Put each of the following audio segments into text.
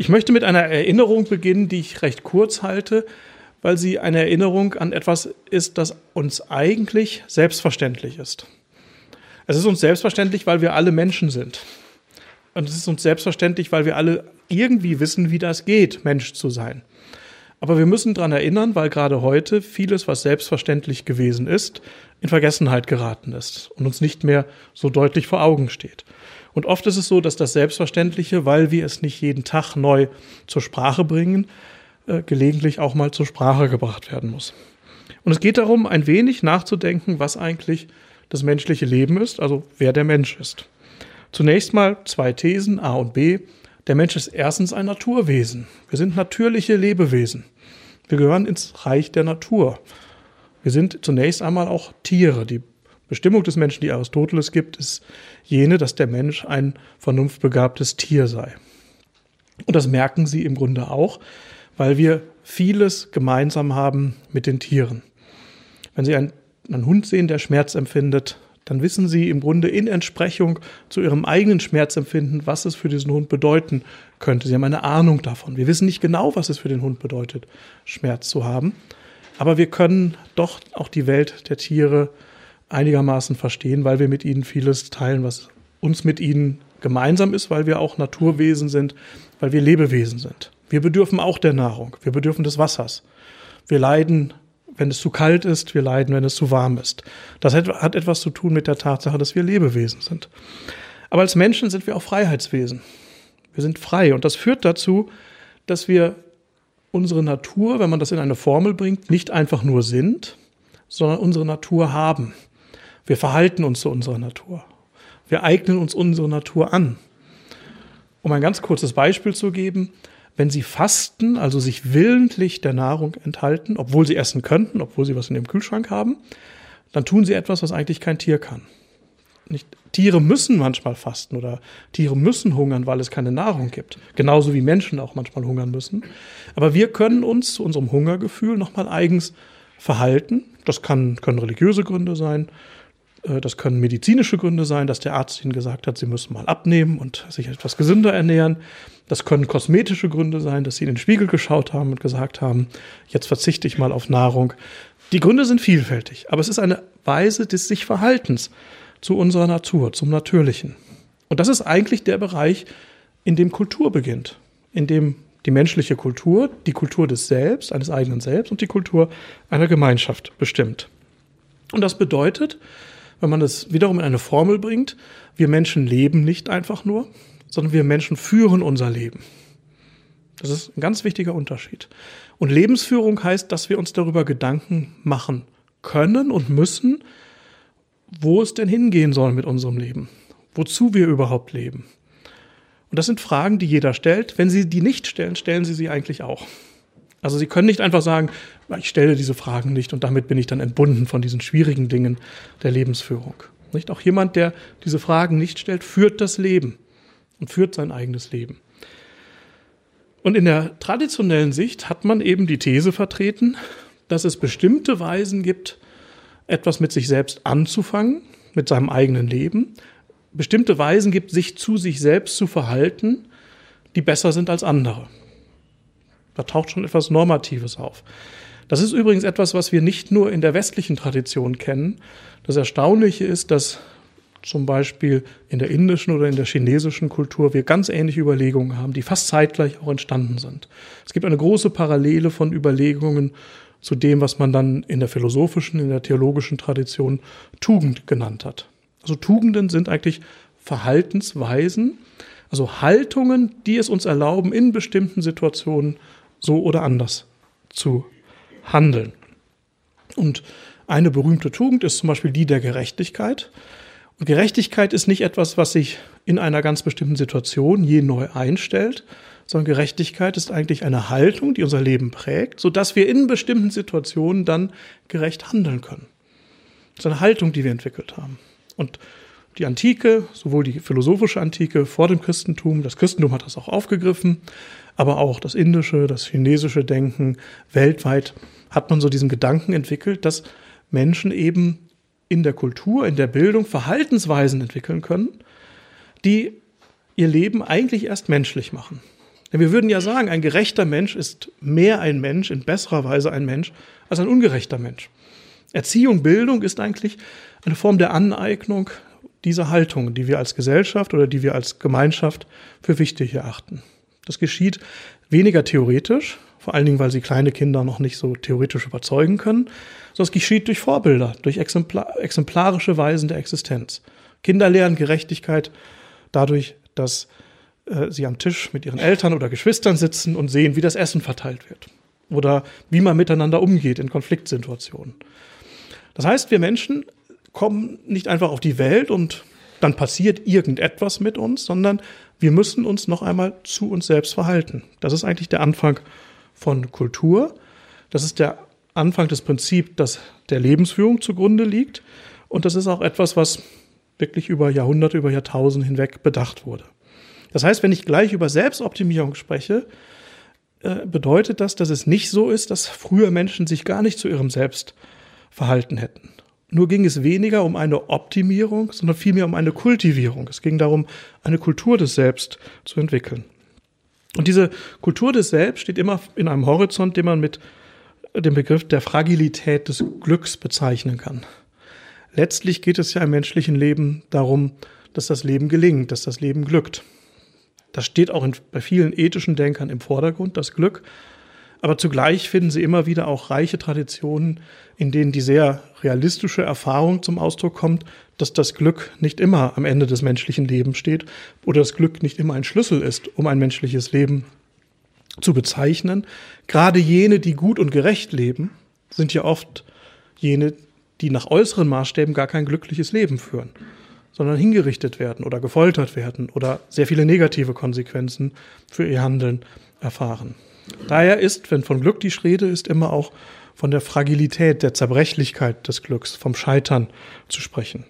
Ich möchte mit einer Erinnerung beginnen, die ich recht kurz halte, weil sie eine Erinnerung an etwas ist, das uns eigentlich selbstverständlich ist. Es ist uns selbstverständlich, weil wir alle Menschen sind. Und es ist uns selbstverständlich, weil wir alle irgendwie wissen, wie das geht, Mensch zu sein. Aber wir müssen daran erinnern, weil gerade heute vieles, was selbstverständlich gewesen ist, in Vergessenheit geraten ist und uns nicht mehr so deutlich vor Augen steht. Und oft ist es so, dass das Selbstverständliche, weil wir es nicht jeden Tag neu zur Sprache bringen, äh, gelegentlich auch mal zur Sprache gebracht werden muss. Und es geht darum, ein wenig nachzudenken, was eigentlich das menschliche Leben ist, also wer der Mensch ist. Zunächst mal zwei Thesen, A und B. Der Mensch ist erstens ein Naturwesen. Wir sind natürliche Lebewesen. Wir gehören ins Reich der Natur. Wir sind zunächst einmal auch Tiere. Die Bestimmung des Menschen, die Aristoteles gibt, ist jene, dass der Mensch ein vernunftbegabtes Tier sei. Und das merken Sie im Grunde auch, weil wir vieles gemeinsam haben mit den Tieren. Wenn Sie einen, einen Hund sehen, der Schmerz empfindet, dann wissen Sie im Grunde in Entsprechung zu Ihrem eigenen Schmerzempfinden, was es für diesen Hund bedeuten könnte. Sie haben eine Ahnung davon. Wir wissen nicht genau, was es für den Hund bedeutet, Schmerz zu haben. Aber wir können doch auch die Welt der Tiere einigermaßen verstehen, weil wir mit ihnen vieles teilen, was uns mit ihnen gemeinsam ist, weil wir auch Naturwesen sind, weil wir Lebewesen sind. Wir bedürfen auch der Nahrung, wir bedürfen des Wassers. Wir leiden wenn es zu kalt ist, wir leiden, wenn es zu warm ist. Das hat etwas zu tun mit der Tatsache, dass wir Lebewesen sind. Aber als Menschen sind wir auch Freiheitswesen. Wir sind frei und das führt dazu, dass wir unsere Natur, wenn man das in eine Formel bringt, nicht einfach nur sind, sondern unsere Natur haben. Wir verhalten uns zu unserer Natur. Wir eignen uns unsere Natur an. Um ein ganz kurzes Beispiel zu geben, wenn sie fasten, also sich willentlich der Nahrung enthalten, obwohl sie essen könnten, obwohl sie was in ihrem Kühlschrank haben, dann tun sie etwas, was eigentlich kein Tier kann. Nicht, Tiere müssen manchmal fasten oder Tiere müssen hungern, weil es keine Nahrung gibt. Genauso wie Menschen auch manchmal hungern müssen. Aber wir können uns zu unserem Hungergefühl nochmal eigens verhalten. Das kann, können religiöse Gründe sein, das können medizinische Gründe sein, dass der Arzt ihnen gesagt hat, sie müssen mal abnehmen und sich etwas gesünder ernähren. Das können kosmetische Gründe sein, dass sie in den Spiegel geschaut haben und gesagt haben, jetzt verzichte ich mal auf Nahrung. Die Gründe sind vielfältig, aber es ist eine Weise des sich Verhaltens zu unserer Natur, zum Natürlichen. Und das ist eigentlich der Bereich, in dem Kultur beginnt, in dem die menschliche Kultur, die Kultur des Selbst, eines eigenen Selbst und die Kultur einer Gemeinschaft bestimmt. Und das bedeutet, wenn man das wiederum in eine Formel bringt, wir Menschen leben nicht einfach nur, sondern wir Menschen führen unser Leben. Das ist ein ganz wichtiger Unterschied. Und Lebensführung heißt, dass wir uns darüber Gedanken machen können und müssen, wo es denn hingehen soll mit unserem Leben, wozu wir überhaupt leben. Und das sind Fragen, die jeder stellt. Wenn Sie die nicht stellen, stellen Sie sie eigentlich auch. Also Sie können nicht einfach sagen, ich stelle diese Fragen nicht und damit bin ich dann entbunden von diesen schwierigen Dingen der Lebensführung. Nicht? Auch jemand, der diese Fragen nicht stellt, führt das Leben und führt sein eigenes Leben. Und in der traditionellen Sicht hat man eben die These vertreten, dass es bestimmte Weisen gibt, etwas mit sich selbst anzufangen, mit seinem eigenen Leben, bestimmte Weisen gibt, sich zu sich selbst zu verhalten, die besser sind als andere. Da taucht schon etwas Normatives auf. Das ist übrigens etwas, was wir nicht nur in der westlichen Tradition kennen. Das Erstaunliche ist, dass zum Beispiel in der indischen oder in der chinesischen Kultur wir ganz ähnliche Überlegungen haben, die fast zeitgleich auch entstanden sind. Es gibt eine große Parallele von Überlegungen zu dem, was man dann in der philosophischen, in der theologischen Tradition Tugend genannt hat. Also Tugenden sind eigentlich Verhaltensweisen, also Haltungen, die es uns erlauben, in bestimmten Situationen so oder anders zu handeln. Und eine berühmte Tugend ist zum Beispiel die der Gerechtigkeit. Und Gerechtigkeit ist nicht etwas, was sich in einer ganz bestimmten Situation je neu einstellt, sondern Gerechtigkeit ist eigentlich eine Haltung, die unser Leben prägt, sodass wir in bestimmten Situationen dann gerecht handeln können. Das ist eine Haltung, die wir entwickelt haben. Und die Antike, sowohl die philosophische Antike vor dem Christentum, das Christentum hat das auch aufgegriffen, aber auch das indische, das chinesische Denken weltweit hat man so diesen Gedanken entwickelt, dass Menschen eben in der Kultur, in der Bildung Verhaltensweisen entwickeln können, die ihr Leben eigentlich erst menschlich machen. Denn wir würden ja sagen, ein gerechter Mensch ist mehr ein Mensch, in besserer Weise ein Mensch, als ein ungerechter Mensch. Erziehung, Bildung ist eigentlich eine Form der Aneignung dieser Haltung, die wir als Gesellschaft oder die wir als Gemeinschaft für wichtig erachten. Das geschieht weniger theoretisch, vor allen Dingen, weil sie kleine Kinder noch nicht so theoretisch überzeugen können, sondern es geschieht durch Vorbilder, durch exemplar exemplarische Weisen der Existenz. Kinder lernen Gerechtigkeit dadurch, dass äh, sie am Tisch mit ihren Eltern oder Geschwistern sitzen und sehen, wie das Essen verteilt wird oder wie man miteinander umgeht in Konfliktsituationen. Das heißt, wir Menschen kommen nicht einfach auf die Welt und dann passiert irgendetwas mit uns, sondern wir müssen uns noch einmal zu uns selbst verhalten. Das ist eigentlich der Anfang von Kultur. Das ist der Anfang des Prinzips, das der Lebensführung zugrunde liegt. Und das ist auch etwas, was wirklich über Jahrhunderte, über Jahrtausende hinweg bedacht wurde. Das heißt, wenn ich gleich über Selbstoptimierung spreche, äh, bedeutet das, dass es nicht so ist, dass früher Menschen sich gar nicht zu ihrem Selbst verhalten hätten. Nur ging es weniger um eine Optimierung, sondern vielmehr um eine Kultivierung. Es ging darum, eine Kultur des Selbst zu entwickeln. Und diese Kultur des Selbst steht immer in einem Horizont, den man mit dem Begriff der Fragilität des Glücks bezeichnen kann. Letztlich geht es ja im menschlichen Leben darum, dass das Leben gelingt, dass das Leben glückt. Das steht auch in, bei vielen ethischen Denkern im Vordergrund, das Glück. Aber zugleich finden sie immer wieder auch reiche Traditionen, in denen die sehr realistische Erfahrung zum Ausdruck kommt, dass das Glück nicht immer am Ende des menschlichen Lebens steht oder das Glück nicht immer ein Schlüssel ist, um ein menschliches Leben zu bezeichnen. Gerade jene, die gut und gerecht leben, sind ja oft jene, die nach äußeren Maßstäben gar kein glückliches Leben führen sondern hingerichtet werden oder gefoltert werden oder sehr viele negative Konsequenzen für ihr Handeln erfahren. Daher ist, wenn von Glück die Rede ist, immer auch von der Fragilität, der Zerbrechlichkeit des Glücks, vom Scheitern zu sprechen.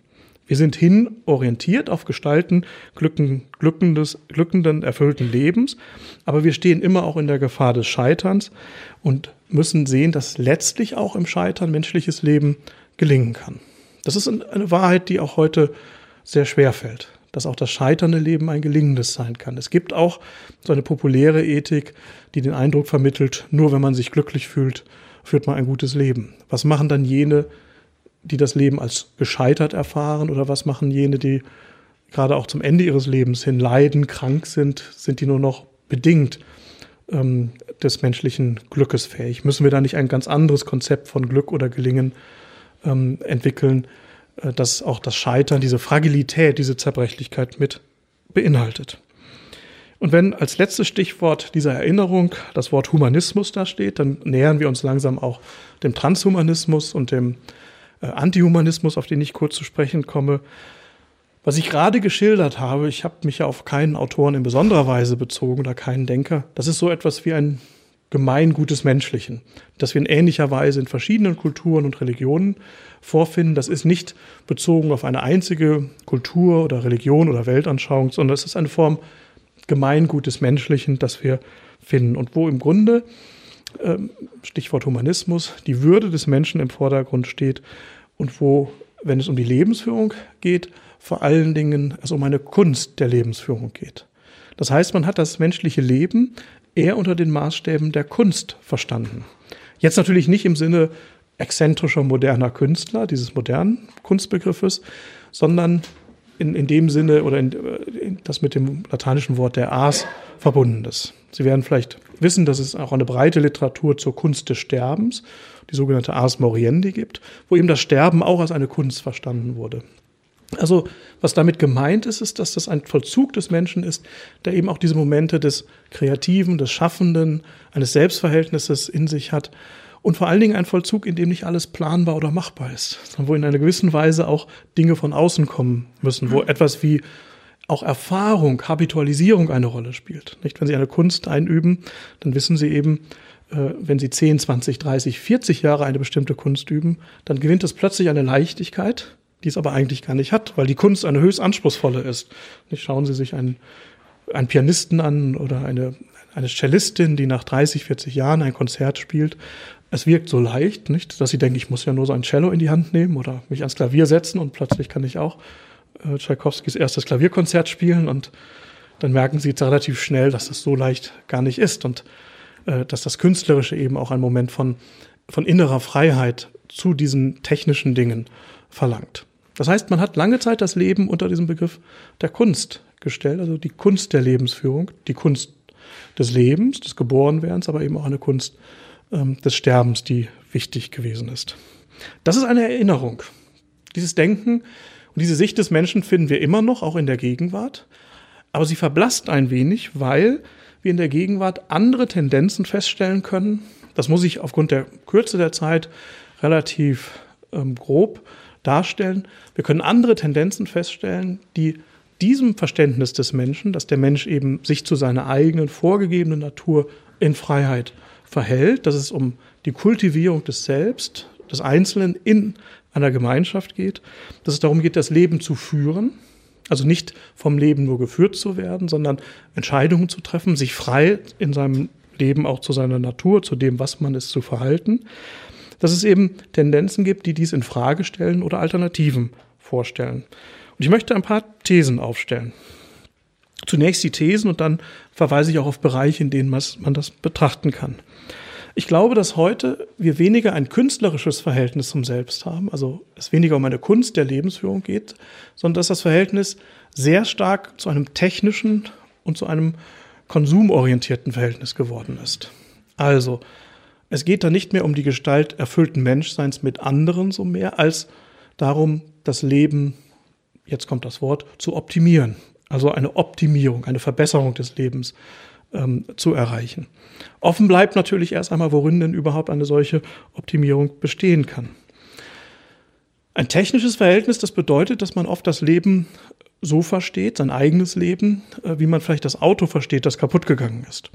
Wir sind hinorientiert auf Gestalten glücken, glückendes, glückenden, erfüllten Lebens, aber wir stehen immer auch in der Gefahr des Scheiterns und müssen sehen, dass letztlich auch im Scheitern menschliches Leben gelingen kann. Das ist eine Wahrheit, die auch heute sehr schwer fällt. Dass auch das scheiternde Leben ein gelingendes sein kann. Es gibt auch so eine populäre Ethik, die den Eindruck vermittelt, nur wenn man sich glücklich fühlt, führt man ein gutes Leben. Was machen dann jene, die das Leben als gescheitert erfahren oder was machen jene, die gerade auch zum Ende ihres Lebens hin leiden, krank sind, sind die nur noch bedingt ähm, des menschlichen Glückes fähig? Müssen wir da nicht ein ganz anderes Konzept von Glück oder Gelingen ähm, entwickeln, dass auch das Scheitern, diese Fragilität, diese Zerbrechlichkeit mit beinhaltet. Und wenn als letztes Stichwort dieser Erinnerung das Wort Humanismus da steht, dann nähern wir uns langsam auch dem Transhumanismus und dem äh, Antihumanismus, auf den ich kurz zu sprechen komme. Was ich gerade geschildert habe, ich habe mich ja auf keinen Autoren in besonderer Weise bezogen oder keinen Denker, das ist so etwas wie ein Gemeingut des Menschlichen, das wir in ähnlicher Weise in verschiedenen Kulturen und Religionen vorfinden. Das ist nicht bezogen auf eine einzige Kultur oder Religion oder Weltanschauung, sondern es ist eine Form Gemeingut des Menschlichen, das wir finden und wo im Grunde, ähm, Stichwort Humanismus, die Würde des Menschen im Vordergrund steht und wo, wenn es um die Lebensführung geht, vor allen Dingen es um eine Kunst der Lebensführung geht. Das heißt, man hat das menschliche Leben eher unter den Maßstäben der Kunst verstanden. Jetzt natürlich nicht im Sinne exzentrischer moderner Künstler, dieses modernen Kunstbegriffes, sondern in, in dem Sinne oder in, in, das mit dem lateinischen Wort der Ars verbunden ist. Sie werden vielleicht wissen, dass es auch eine breite Literatur zur Kunst des Sterbens, die sogenannte Ars Moriendi gibt, wo eben das Sterben auch als eine Kunst verstanden wurde. Also was damit gemeint ist, ist, dass das ein Vollzug des Menschen ist, der eben auch diese Momente des Kreativen, des Schaffenden, eines Selbstverhältnisses in sich hat und vor allen Dingen ein Vollzug, in dem nicht alles planbar oder machbar ist, sondern wo in einer gewissen Weise auch Dinge von außen kommen müssen, wo etwas wie auch Erfahrung, Habitualisierung eine Rolle spielt. Nicht, wenn Sie eine Kunst einüben, dann wissen Sie eben, äh, wenn Sie 10, 20, 30, 40 Jahre eine bestimmte Kunst üben, dann gewinnt es plötzlich eine Leichtigkeit, die es aber eigentlich gar nicht hat, weil die Kunst eine höchst anspruchsvolle ist. Schauen Sie sich einen, einen Pianisten an oder eine, eine Cellistin, die nach 30, 40 Jahren ein Konzert spielt. Es wirkt so leicht, nicht, dass sie denken, ich muss ja nur so ein Cello in die Hand nehmen oder mich ans Klavier setzen und plötzlich kann ich auch äh, Tchaikovskis erstes Klavierkonzert spielen und dann merken sie relativ schnell, dass das so leicht gar nicht ist und äh, dass das Künstlerische eben auch ein Moment von, von innerer Freiheit zu diesen technischen Dingen verlangt. Das heißt, man hat lange Zeit das Leben unter diesem Begriff der Kunst gestellt, also die Kunst der Lebensführung, die Kunst des Lebens, des Geborenwerdens, aber eben auch eine Kunst ähm, des Sterbens, die wichtig gewesen ist. Das ist eine Erinnerung. Dieses Denken und diese Sicht des Menschen finden wir immer noch, auch in der Gegenwart. Aber sie verblasst ein wenig, weil wir in der Gegenwart andere Tendenzen feststellen können. Das muss ich aufgrund der Kürze der Zeit relativ ähm, grob darstellen. Wir können andere Tendenzen feststellen, die diesem Verständnis des Menschen, dass der Mensch eben sich zu seiner eigenen vorgegebenen Natur in Freiheit verhält, dass es um die Kultivierung des Selbst, des Einzelnen in einer Gemeinschaft geht, dass es darum geht, das Leben zu führen, also nicht vom Leben nur geführt zu werden, sondern Entscheidungen zu treffen, sich frei in seinem Leben auch zu seiner Natur, zu dem, was man ist, zu verhalten. Dass es eben Tendenzen gibt, die dies in Frage stellen oder Alternativen vorstellen. Und ich möchte ein paar Thesen aufstellen. Zunächst die Thesen und dann verweise ich auch auf Bereiche, in denen man das betrachten kann. Ich glaube, dass heute wir weniger ein künstlerisches Verhältnis zum Selbst haben, also es weniger um eine Kunst der Lebensführung geht, sondern dass das Verhältnis sehr stark zu einem technischen und zu einem konsumorientierten Verhältnis geworden ist. Also, es geht da nicht mehr um die Gestalt erfüllten Menschseins mit anderen so mehr, als darum, das Leben, jetzt kommt das Wort, zu optimieren. Also eine Optimierung, eine Verbesserung des Lebens ähm, zu erreichen. Offen bleibt natürlich erst einmal, worin denn überhaupt eine solche Optimierung bestehen kann. Ein technisches Verhältnis, das bedeutet, dass man oft das Leben so versteht, sein eigenes Leben, äh, wie man vielleicht das Auto versteht, das kaputt gegangen ist.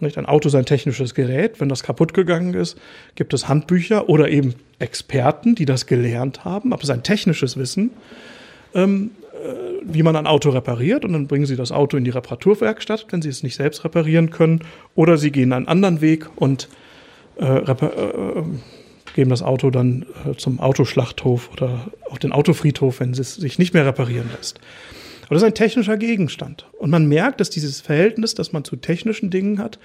Ein Auto ist ein technisches Gerät. Wenn das kaputt gegangen ist, gibt es Handbücher oder eben Experten, die das gelernt haben, aber es ist ein technisches Wissen. Ähm, äh, wie man ein Auto repariert und dann bringen sie das Auto in die Reparaturwerkstatt, wenn sie es nicht selbst reparieren können. Oder sie gehen einen anderen Weg und äh, äh, geben das Auto dann äh, zum Autoschlachthof oder auf den Autofriedhof, wenn es sich nicht mehr reparieren lässt. Aber das ist ein technischer Gegenstand. Und man merkt, dass dieses Verhältnis, das man zu technischen Dingen hat,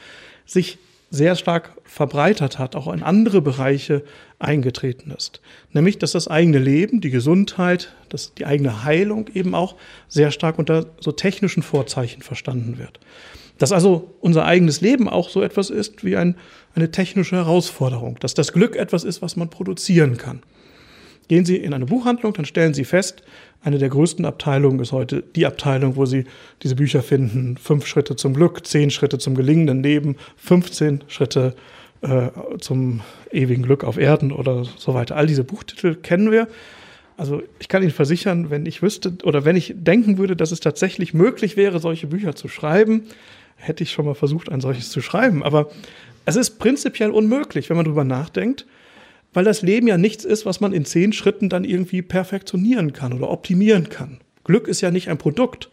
sich sehr stark verbreitert hat, auch in andere Bereiche eingetreten ist. Nämlich, dass das eigene Leben, die Gesundheit, dass die eigene Heilung eben auch sehr stark unter so technischen Vorzeichen verstanden wird. Dass also unser eigenes Leben auch so etwas ist wie ein, eine technische Herausforderung, dass das Glück etwas ist, was man produzieren kann. Gehen Sie in eine Buchhandlung, dann stellen Sie fest, eine der größten Abteilungen ist heute die Abteilung, wo Sie diese Bücher finden. Fünf Schritte zum Glück, zehn Schritte zum gelingenden Leben, 15 Schritte äh, zum ewigen Glück auf Erden oder so weiter. All diese Buchtitel kennen wir. Also ich kann Ihnen versichern, wenn ich wüsste oder wenn ich denken würde, dass es tatsächlich möglich wäre, solche Bücher zu schreiben, hätte ich schon mal versucht, ein solches zu schreiben. Aber es ist prinzipiell unmöglich, wenn man darüber nachdenkt, weil das Leben ja nichts ist, was man in zehn Schritten dann irgendwie perfektionieren kann oder optimieren kann. Glück ist ja nicht ein Produkt.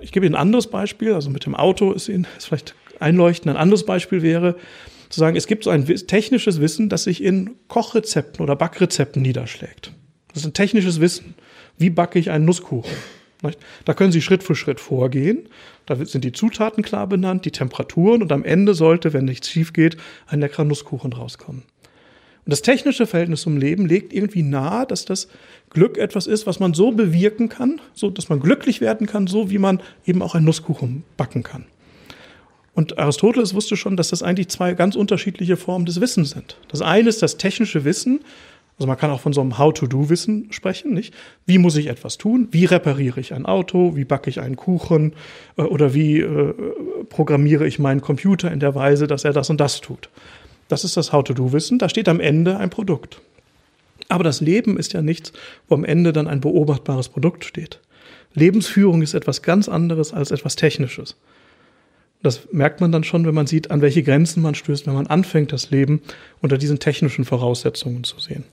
Ich gebe Ihnen ein anderes Beispiel, also mit dem Auto ist Ihnen ist vielleicht einleuchtend. Ein anderes Beispiel wäre zu sagen, es gibt so ein technisches Wissen, das sich in Kochrezepten oder Backrezepten niederschlägt. Das ist ein technisches Wissen. Wie backe ich einen Nusskuchen? Da können Sie Schritt für Schritt vorgehen. Da sind die Zutaten klar benannt, die Temperaturen und am Ende sollte, wenn nichts schief geht, ein leckerer Nusskuchen rauskommen. Und das technische Verhältnis zum Leben legt irgendwie nahe, dass das Glück etwas ist, was man so bewirken kann, so dass man glücklich werden kann, so wie man eben auch einen Nusskuchen backen kann. Und Aristoteles wusste schon, dass das eigentlich zwei ganz unterschiedliche Formen des Wissens sind. Das eine ist das technische Wissen, also man kann auch von so einem How-to-Do-Wissen sprechen, nicht? Wie muss ich etwas tun? Wie repariere ich ein Auto? Wie backe ich einen Kuchen? Äh, oder wie äh, programmiere ich meinen Computer in der Weise, dass er das und das tut? Das ist das How-to-Do-Wissen. Da steht am Ende ein Produkt. Aber das Leben ist ja nichts, wo am Ende dann ein beobachtbares Produkt steht. Lebensführung ist etwas ganz anderes als etwas Technisches. Das merkt man dann schon, wenn man sieht, an welche Grenzen man stößt, wenn man anfängt, das Leben unter diesen technischen Voraussetzungen zu sehen.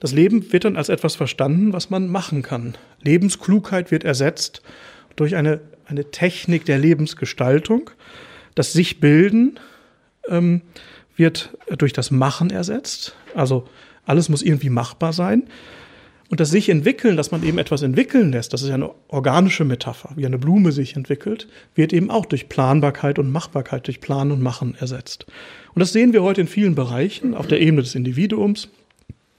Das Leben wird dann als etwas verstanden, was man machen kann. Lebensklugheit wird ersetzt durch eine, eine Technik der Lebensgestaltung. Das Sich-Bilden ähm, wird durch das Machen ersetzt. Also alles muss irgendwie machbar sein. Und das sich entwickeln, dass man eben etwas entwickeln lässt, das ist ja eine organische Metapher, wie eine Blume sich entwickelt, wird eben auch durch Planbarkeit und Machbarkeit, durch Planen und Machen ersetzt. Und das sehen wir heute in vielen Bereichen, auf der Ebene des Individuums,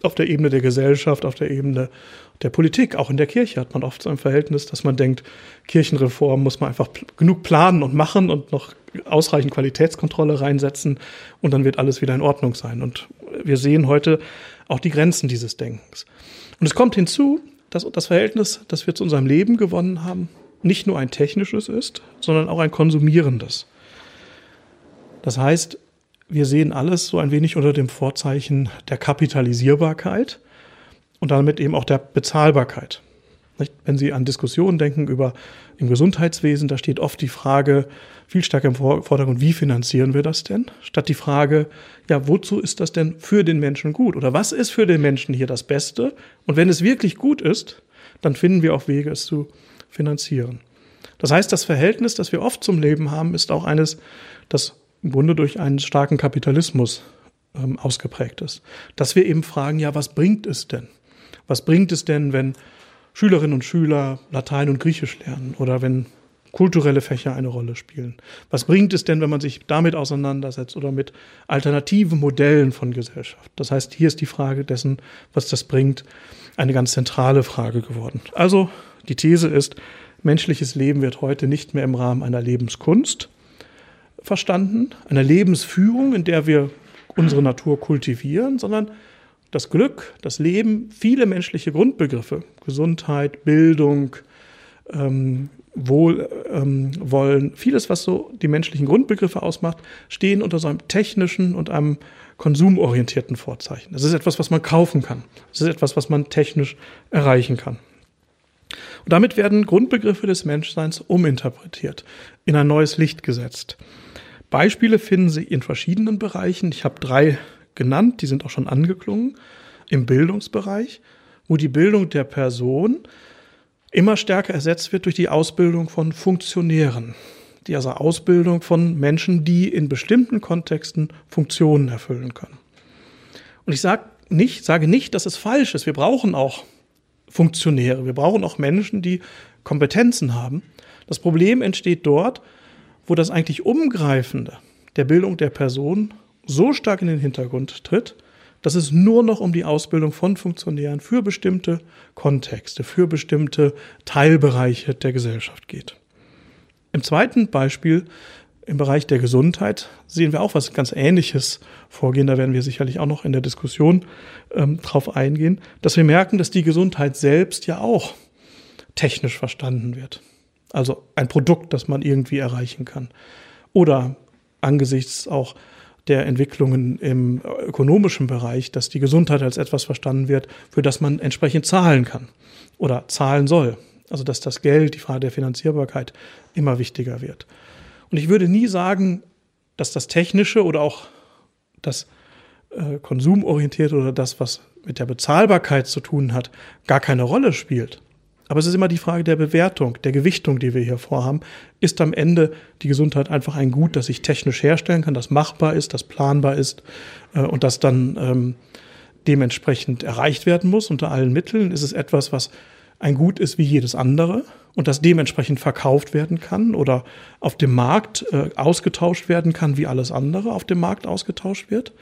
auf der Ebene der Gesellschaft, auf der Ebene der Politik. Auch in der Kirche hat man oft so ein Verhältnis, dass man denkt, Kirchenreform muss man einfach genug planen und machen und noch ausreichend Qualitätskontrolle reinsetzen und dann wird alles wieder in Ordnung sein. Und wir sehen heute auch die Grenzen dieses Denkens. Und es kommt hinzu, dass das Verhältnis, das wir zu unserem Leben gewonnen haben, nicht nur ein technisches ist, sondern auch ein konsumierendes. Das heißt, wir sehen alles so ein wenig unter dem Vorzeichen der Kapitalisierbarkeit und damit eben auch der Bezahlbarkeit. Wenn Sie an Diskussionen denken über im Gesundheitswesen, da steht oft die Frage viel stärker im Vordergrund, wie finanzieren wir das denn? Statt die Frage, ja, wozu ist das denn für den Menschen gut? Oder was ist für den Menschen hier das Beste? Und wenn es wirklich gut ist, dann finden wir auch Wege, es zu finanzieren. Das heißt, das Verhältnis, das wir oft zum Leben haben, ist auch eines, das im Grunde durch einen starken Kapitalismus ähm, ausgeprägt ist. Dass wir eben fragen, ja, was bringt es denn? Was bringt es denn, wenn Schülerinnen und Schüler Latein und Griechisch lernen oder wenn kulturelle Fächer eine Rolle spielen? Was bringt es denn, wenn man sich damit auseinandersetzt oder mit alternativen Modellen von Gesellschaft? Das heißt, hier ist die Frage dessen, was das bringt, eine ganz zentrale Frage geworden. Also die These ist, menschliches Leben wird heute nicht mehr im Rahmen einer Lebenskunst verstanden, einer Lebensführung, in der wir unsere Natur kultivieren, sondern das Glück, das Leben, viele menschliche Grundbegriffe, Gesundheit, Bildung, ähm, Wohlwollen, ähm, vieles, was so die menschlichen Grundbegriffe ausmacht, stehen unter so einem technischen und einem konsumorientierten Vorzeichen. Das ist etwas, was man kaufen kann. Das ist etwas, was man technisch erreichen kann. Und damit werden Grundbegriffe des Menschseins uminterpretiert, in ein neues Licht gesetzt. Beispiele finden Sie in verschiedenen Bereichen. Ich habe drei genannt, die sind auch schon angeklungen, im Bildungsbereich, wo die Bildung der Person immer stärker ersetzt wird durch die Ausbildung von Funktionären. Die also Ausbildung von Menschen, die in bestimmten Kontexten Funktionen erfüllen können. Und ich sage nicht, sage nicht, dass es falsch ist. Wir brauchen auch Funktionäre. Wir brauchen auch Menschen, die Kompetenzen haben. Das Problem entsteht dort, wo das eigentlich Umgreifende der Bildung der Person so stark in den Hintergrund tritt, dass es nur noch um die Ausbildung von Funktionären für bestimmte Kontexte, für bestimmte Teilbereiche der Gesellschaft geht. Im zweiten Beispiel, im Bereich der Gesundheit, sehen wir auch was ganz Ähnliches vorgehen. Da werden wir sicherlich auch noch in der Diskussion ähm, drauf eingehen, dass wir merken, dass die Gesundheit selbst ja auch technisch verstanden wird. Also ein Produkt, das man irgendwie erreichen kann. Oder angesichts auch der Entwicklungen im ökonomischen Bereich, dass die Gesundheit als etwas verstanden wird, für das man entsprechend zahlen kann oder zahlen soll. Also dass das Geld, die Frage der Finanzierbarkeit immer wichtiger wird. Und ich würde nie sagen, dass das Technische oder auch das äh, Konsumorientierte oder das, was mit der Bezahlbarkeit zu tun hat, gar keine Rolle spielt. Aber es ist immer die Frage der Bewertung, der Gewichtung, die wir hier vorhaben. Ist am Ende die Gesundheit einfach ein Gut, das ich technisch herstellen kann, das machbar ist, das planbar ist äh, und das dann ähm, dementsprechend erreicht werden muss unter allen Mitteln? Ist es etwas, was ein Gut ist wie jedes andere und das dementsprechend verkauft werden kann oder auf dem Markt äh, ausgetauscht werden kann, wie alles andere auf dem Markt ausgetauscht wird?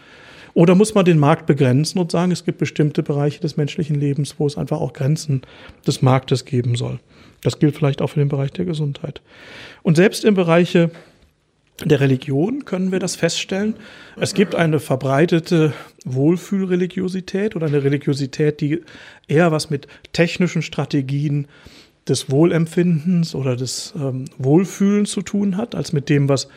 Oder muss man den Markt begrenzen und sagen, es gibt bestimmte Bereiche des menschlichen Lebens, wo es einfach auch Grenzen des Marktes geben soll? Das gilt vielleicht auch für den Bereich der Gesundheit. Und selbst im Bereiche der Religion können wir das feststellen. Es gibt eine verbreitete Wohlfühlreligiosität oder eine Religiosität, die eher was mit technischen Strategien des Wohlempfindens oder des ähm, Wohlfühlens zu tun hat, als mit dem, was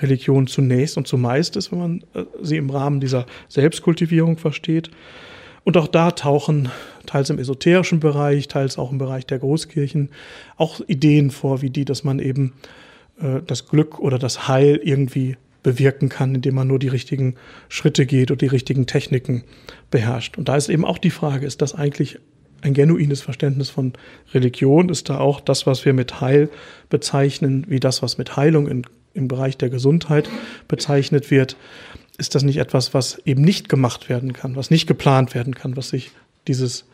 Religion zunächst und zumeist ist, wenn man äh, sie im Rahmen dieser Selbstkultivierung versteht. Und auch da tauchen teils im esoterischen Bereich, teils auch im Bereich der Großkirchen auch Ideen vor, wie die, dass man eben äh, das Glück oder das Heil irgendwie bewirken kann, indem man nur die richtigen Schritte geht und die richtigen Techniken beherrscht. Und da ist eben auch die Frage, ist das eigentlich ein genuines Verständnis von Religion ist da auch das, was wir mit Heil bezeichnen, wie das, was mit Heilung in, im Bereich der Gesundheit bezeichnet wird. Ist das nicht etwas, was eben nicht gemacht werden kann, was nicht geplant werden kann, was sich dieses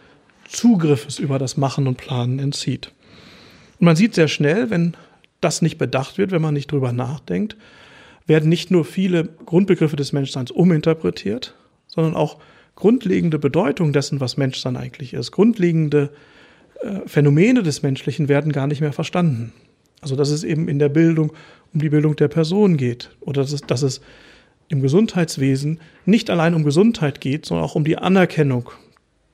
Zugriffes über das Machen und Planen entzieht. Und man sieht sehr schnell, wenn das nicht bedacht wird, wenn man nicht drüber nachdenkt, werden nicht nur viele Grundbegriffe des Menschseins uminterpretiert, sondern auch grundlegende Bedeutung dessen, was Menschsein eigentlich ist, grundlegende äh, Phänomene des Menschlichen werden gar nicht mehr verstanden. Also dass es eben in der Bildung um die Bildung der Person geht oder dass es, dass es im Gesundheitswesen nicht allein um Gesundheit geht, sondern auch um die Anerkennung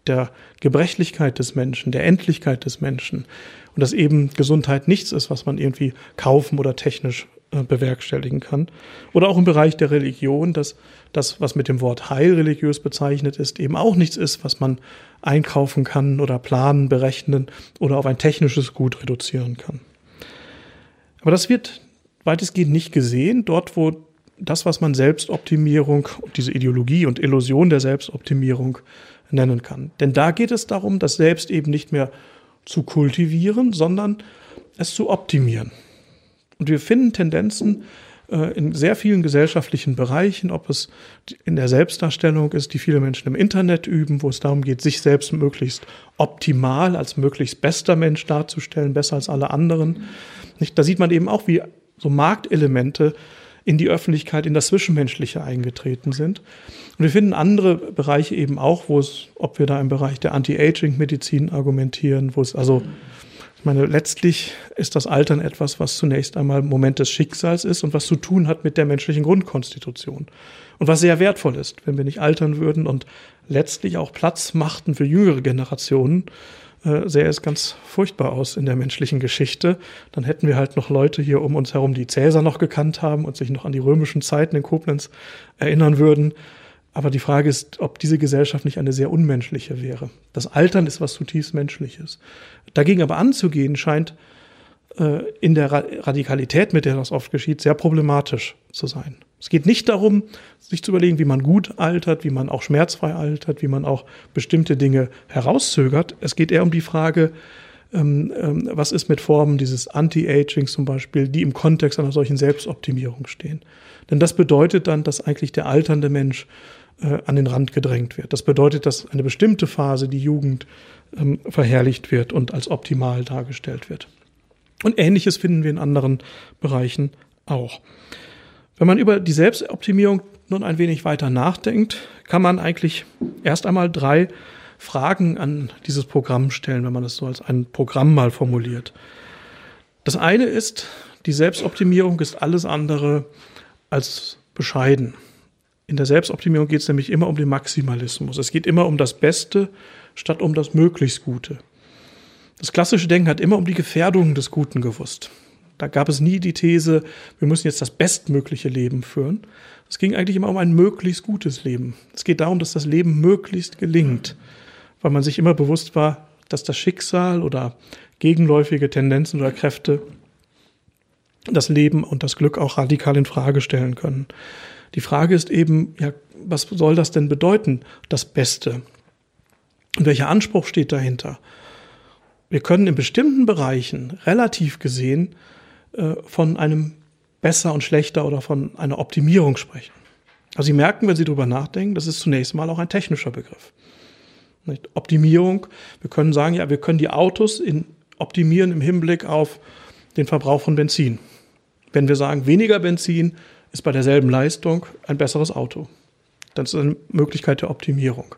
der Gebrechlichkeit des Menschen, der Endlichkeit des Menschen und dass eben Gesundheit nichts ist, was man irgendwie kaufen oder technisch bewerkstelligen kann. Oder auch im Bereich der Religion, dass das, was mit dem Wort Heil religiös bezeichnet ist, eben auch nichts ist, was man einkaufen kann oder planen, berechnen oder auf ein technisches Gut reduzieren kann. Aber das wird weitestgehend nicht gesehen, dort wo das, was man Selbstoptimierung, diese Ideologie und Illusion der Selbstoptimierung nennen kann. Denn da geht es darum, das Selbst eben nicht mehr zu kultivieren, sondern es zu optimieren. Und wir finden Tendenzen äh, in sehr vielen gesellschaftlichen Bereichen, ob es in der Selbstdarstellung ist, die viele Menschen im Internet üben, wo es darum geht, sich selbst möglichst optimal als möglichst bester Mensch darzustellen, besser als alle anderen. Da sieht man eben auch, wie so Marktelemente in die Öffentlichkeit, in das Zwischenmenschliche eingetreten sind. Und wir finden andere Bereiche eben auch, wo es, ob wir da im Bereich der Anti-Aging-Medizin argumentieren, wo es also, ich meine, letztlich ist das Altern etwas, was zunächst einmal Moment des Schicksals ist und was zu tun hat mit der menschlichen Grundkonstitution. Und was sehr wertvoll ist, wenn wir nicht altern würden und letztlich auch Platz machten für jüngere Generationen, äh, sähe es ganz furchtbar aus in der menschlichen Geschichte. Dann hätten wir halt noch Leute hier um uns herum, die Cäsar noch gekannt haben und sich noch an die römischen Zeiten in Koblenz erinnern würden. Aber die Frage ist, ob diese Gesellschaft nicht eine sehr unmenschliche wäre. Das Altern ist was zutiefst Menschliches. Dagegen aber anzugehen, scheint äh, in der Radikalität, mit der das oft geschieht, sehr problematisch zu sein. Es geht nicht darum, sich zu überlegen, wie man gut altert, wie man auch schmerzfrei altert, wie man auch bestimmte Dinge herauszögert. Es geht eher um die Frage, ähm, ähm, was ist mit Formen dieses Anti-Aging zum Beispiel, die im Kontext einer solchen Selbstoptimierung stehen. Denn das bedeutet dann, dass eigentlich der alternde Mensch an den Rand gedrängt wird. Das bedeutet, dass eine bestimmte Phase, die Jugend, ähm, verherrlicht wird und als optimal dargestellt wird. Und ähnliches finden wir in anderen Bereichen auch. Wenn man über die Selbstoptimierung nun ein wenig weiter nachdenkt, kann man eigentlich erst einmal drei Fragen an dieses Programm stellen, wenn man es so als ein Programm mal formuliert. Das eine ist, die Selbstoptimierung ist alles andere als bescheiden. In der Selbstoptimierung geht es nämlich immer um den Maximalismus. Es geht immer um das Beste statt um das möglichst Gute. Das klassische Denken hat immer um die Gefährdungen des Guten gewusst. Da gab es nie die These, wir müssen jetzt das bestmögliche Leben führen. Es ging eigentlich immer um ein möglichst gutes Leben. Es geht darum, dass das Leben möglichst gelingt, weil man sich immer bewusst war, dass das Schicksal oder gegenläufige Tendenzen oder Kräfte das Leben und das Glück auch radikal in Frage stellen können. Die Frage ist eben, ja, was soll das denn bedeuten, das Beste? Und welcher Anspruch steht dahinter? Wir können in bestimmten Bereichen relativ gesehen äh, von einem besser und schlechter oder von einer Optimierung sprechen. Also Sie merken, wenn Sie darüber nachdenken, das ist zunächst mal auch ein technischer Begriff. Nicht? Optimierung, wir können sagen, ja, wir können die Autos in, optimieren im Hinblick auf den Verbrauch von Benzin. Wenn wir sagen, weniger Benzin ist bei derselben Leistung ein besseres Auto. Das ist eine Möglichkeit der Optimierung.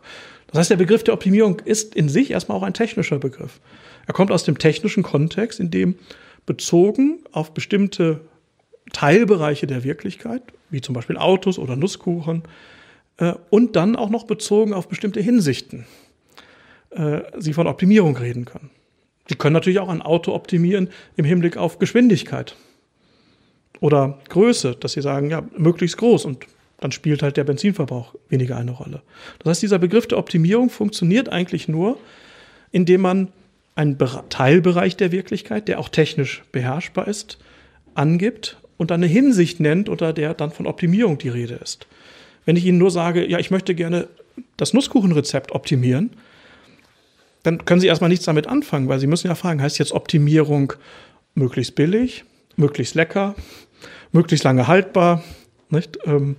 Das heißt, der Begriff der Optimierung ist in sich erstmal auch ein technischer Begriff. Er kommt aus dem technischen Kontext, in dem bezogen auf bestimmte Teilbereiche der Wirklichkeit, wie zum Beispiel Autos oder Nusskuchen, äh, und dann auch noch bezogen auf bestimmte Hinsichten, äh, Sie von Optimierung reden können. Sie können natürlich auch ein Auto optimieren im Hinblick auf Geschwindigkeit oder Größe, dass Sie sagen, ja, möglichst groß und dann spielt halt der Benzinverbrauch weniger eine Rolle. Das heißt, dieser Begriff der Optimierung funktioniert eigentlich nur, indem man einen Teilbereich der Wirklichkeit, der auch technisch beherrschbar ist, angibt und dann eine Hinsicht nennt, unter der dann von Optimierung die Rede ist. Wenn ich Ihnen nur sage, ja, ich möchte gerne das Nusskuchenrezept optimieren, dann können Sie erstmal nichts damit anfangen, weil Sie müssen ja fragen, heißt jetzt Optimierung möglichst billig, möglichst lecker, möglichst lange haltbar, nicht? Ähm,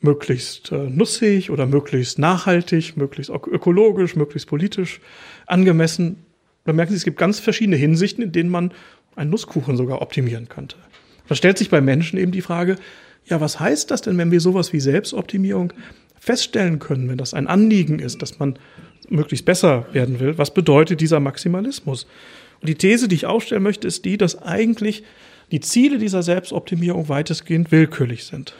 möglichst äh, nussig oder möglichst nachhaltig, möglichst ökologisch, möglichst politisch angemessen. Da merken Sie, es gibt ganz verschiedene Hinsichten, in denen man einen Nusskuchen sogar optimieren könnte. Da stellt sich bei Menschen eben die Frage, ja, was heißt das denn, wenn wir sowas wie Selbstoptimierung feststellen können, wenn das ein Anliegen ist, dass man möglichst besser werden will? Was bedeutet dieser Maximalismus? Und die These, die ich aufstellen möchte, ist die, dass eigentlich die Ziele dieser Selbstoptimierung weitestgehend willkürlich sind.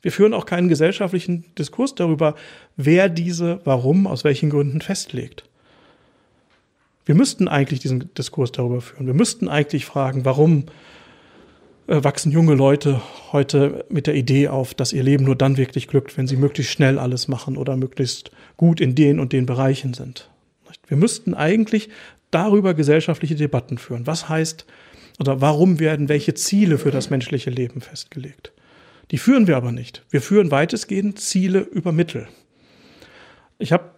Wir führen auch keinen gesellschaftlichen Diskurs darüber, wer diese, warum, aus welchen Gründen festlegt. Wir müssten eigentlich diesen Diskurs darüber führen. Wir müssten eigentlich fragen, warum äh, wachsen junge Leute heute mit der Idee auf, dass ihr Leben nur dann wirklich glückt, wenn sie möglichst schnell alles machen oder möglichst gut in den und den Bereichen sind. Wir müssten eigentlich darüber gesellschaftliche Debatten führen. Was heißt oder warum werden welche Ziele für das menschliche Leben festgelegt? Die führen wir aber nicht. Wir führen weitestgehend Ziele über Mittel. Ich habe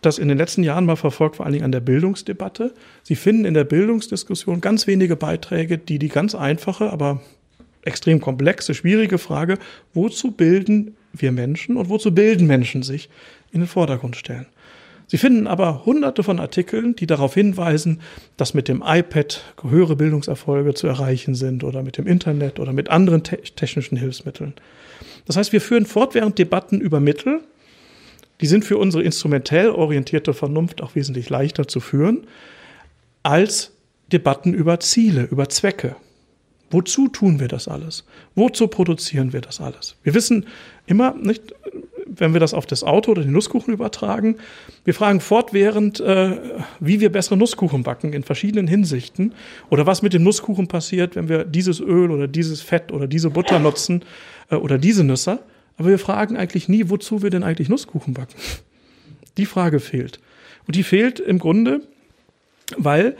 das in den letzten Jahren mal verfolgt, vor allen Dingen an der Bildungsdebatte. Sie finden in der Bildungsdiskussion ganz wenige Beiträge, die die ganz einfache, aber extrem komplexe, schwierige Frage, wozu bilden wir Menschen und wozu bilden Menschen sich, in den Vordergrund stellen. Sie finden aber hunderte von Artikeln, die darauf hinweisen, dass mit dem iPad höhere Bildungserfolge zu erreichen sind oder mit dem Internet oder mit anderen te technischen Hilfsmitteln. Das heißt, wir führen fortwährend Debatten über Mittel, die sind für unsere instrumentell orientierte Vernunft auch wesentlich leichter zu führen als Debatten über Ziele, über Zwecke. Wozu tun wir das alles? Wozu produzieren wir das alles? Wir wissen immer, nicht, wenn wir das auf das Auto oder den Nusskuchen übertragen, wir fragen fortwährend, äh, wie wir bessere Nusskuchen backen in verschiedenen Hinsichten oder was mit dem Nusskuchen passiert, wenn wir dieses Öl oder dieses Fett oder diese Butter nutzen äh, oder diese Nüsse. Aber wir fragen eigentlich nie, wozu wir denn eigentlich Nusskuchen backen. Die Frage fehlt. Und die fehlt im Grunde, weil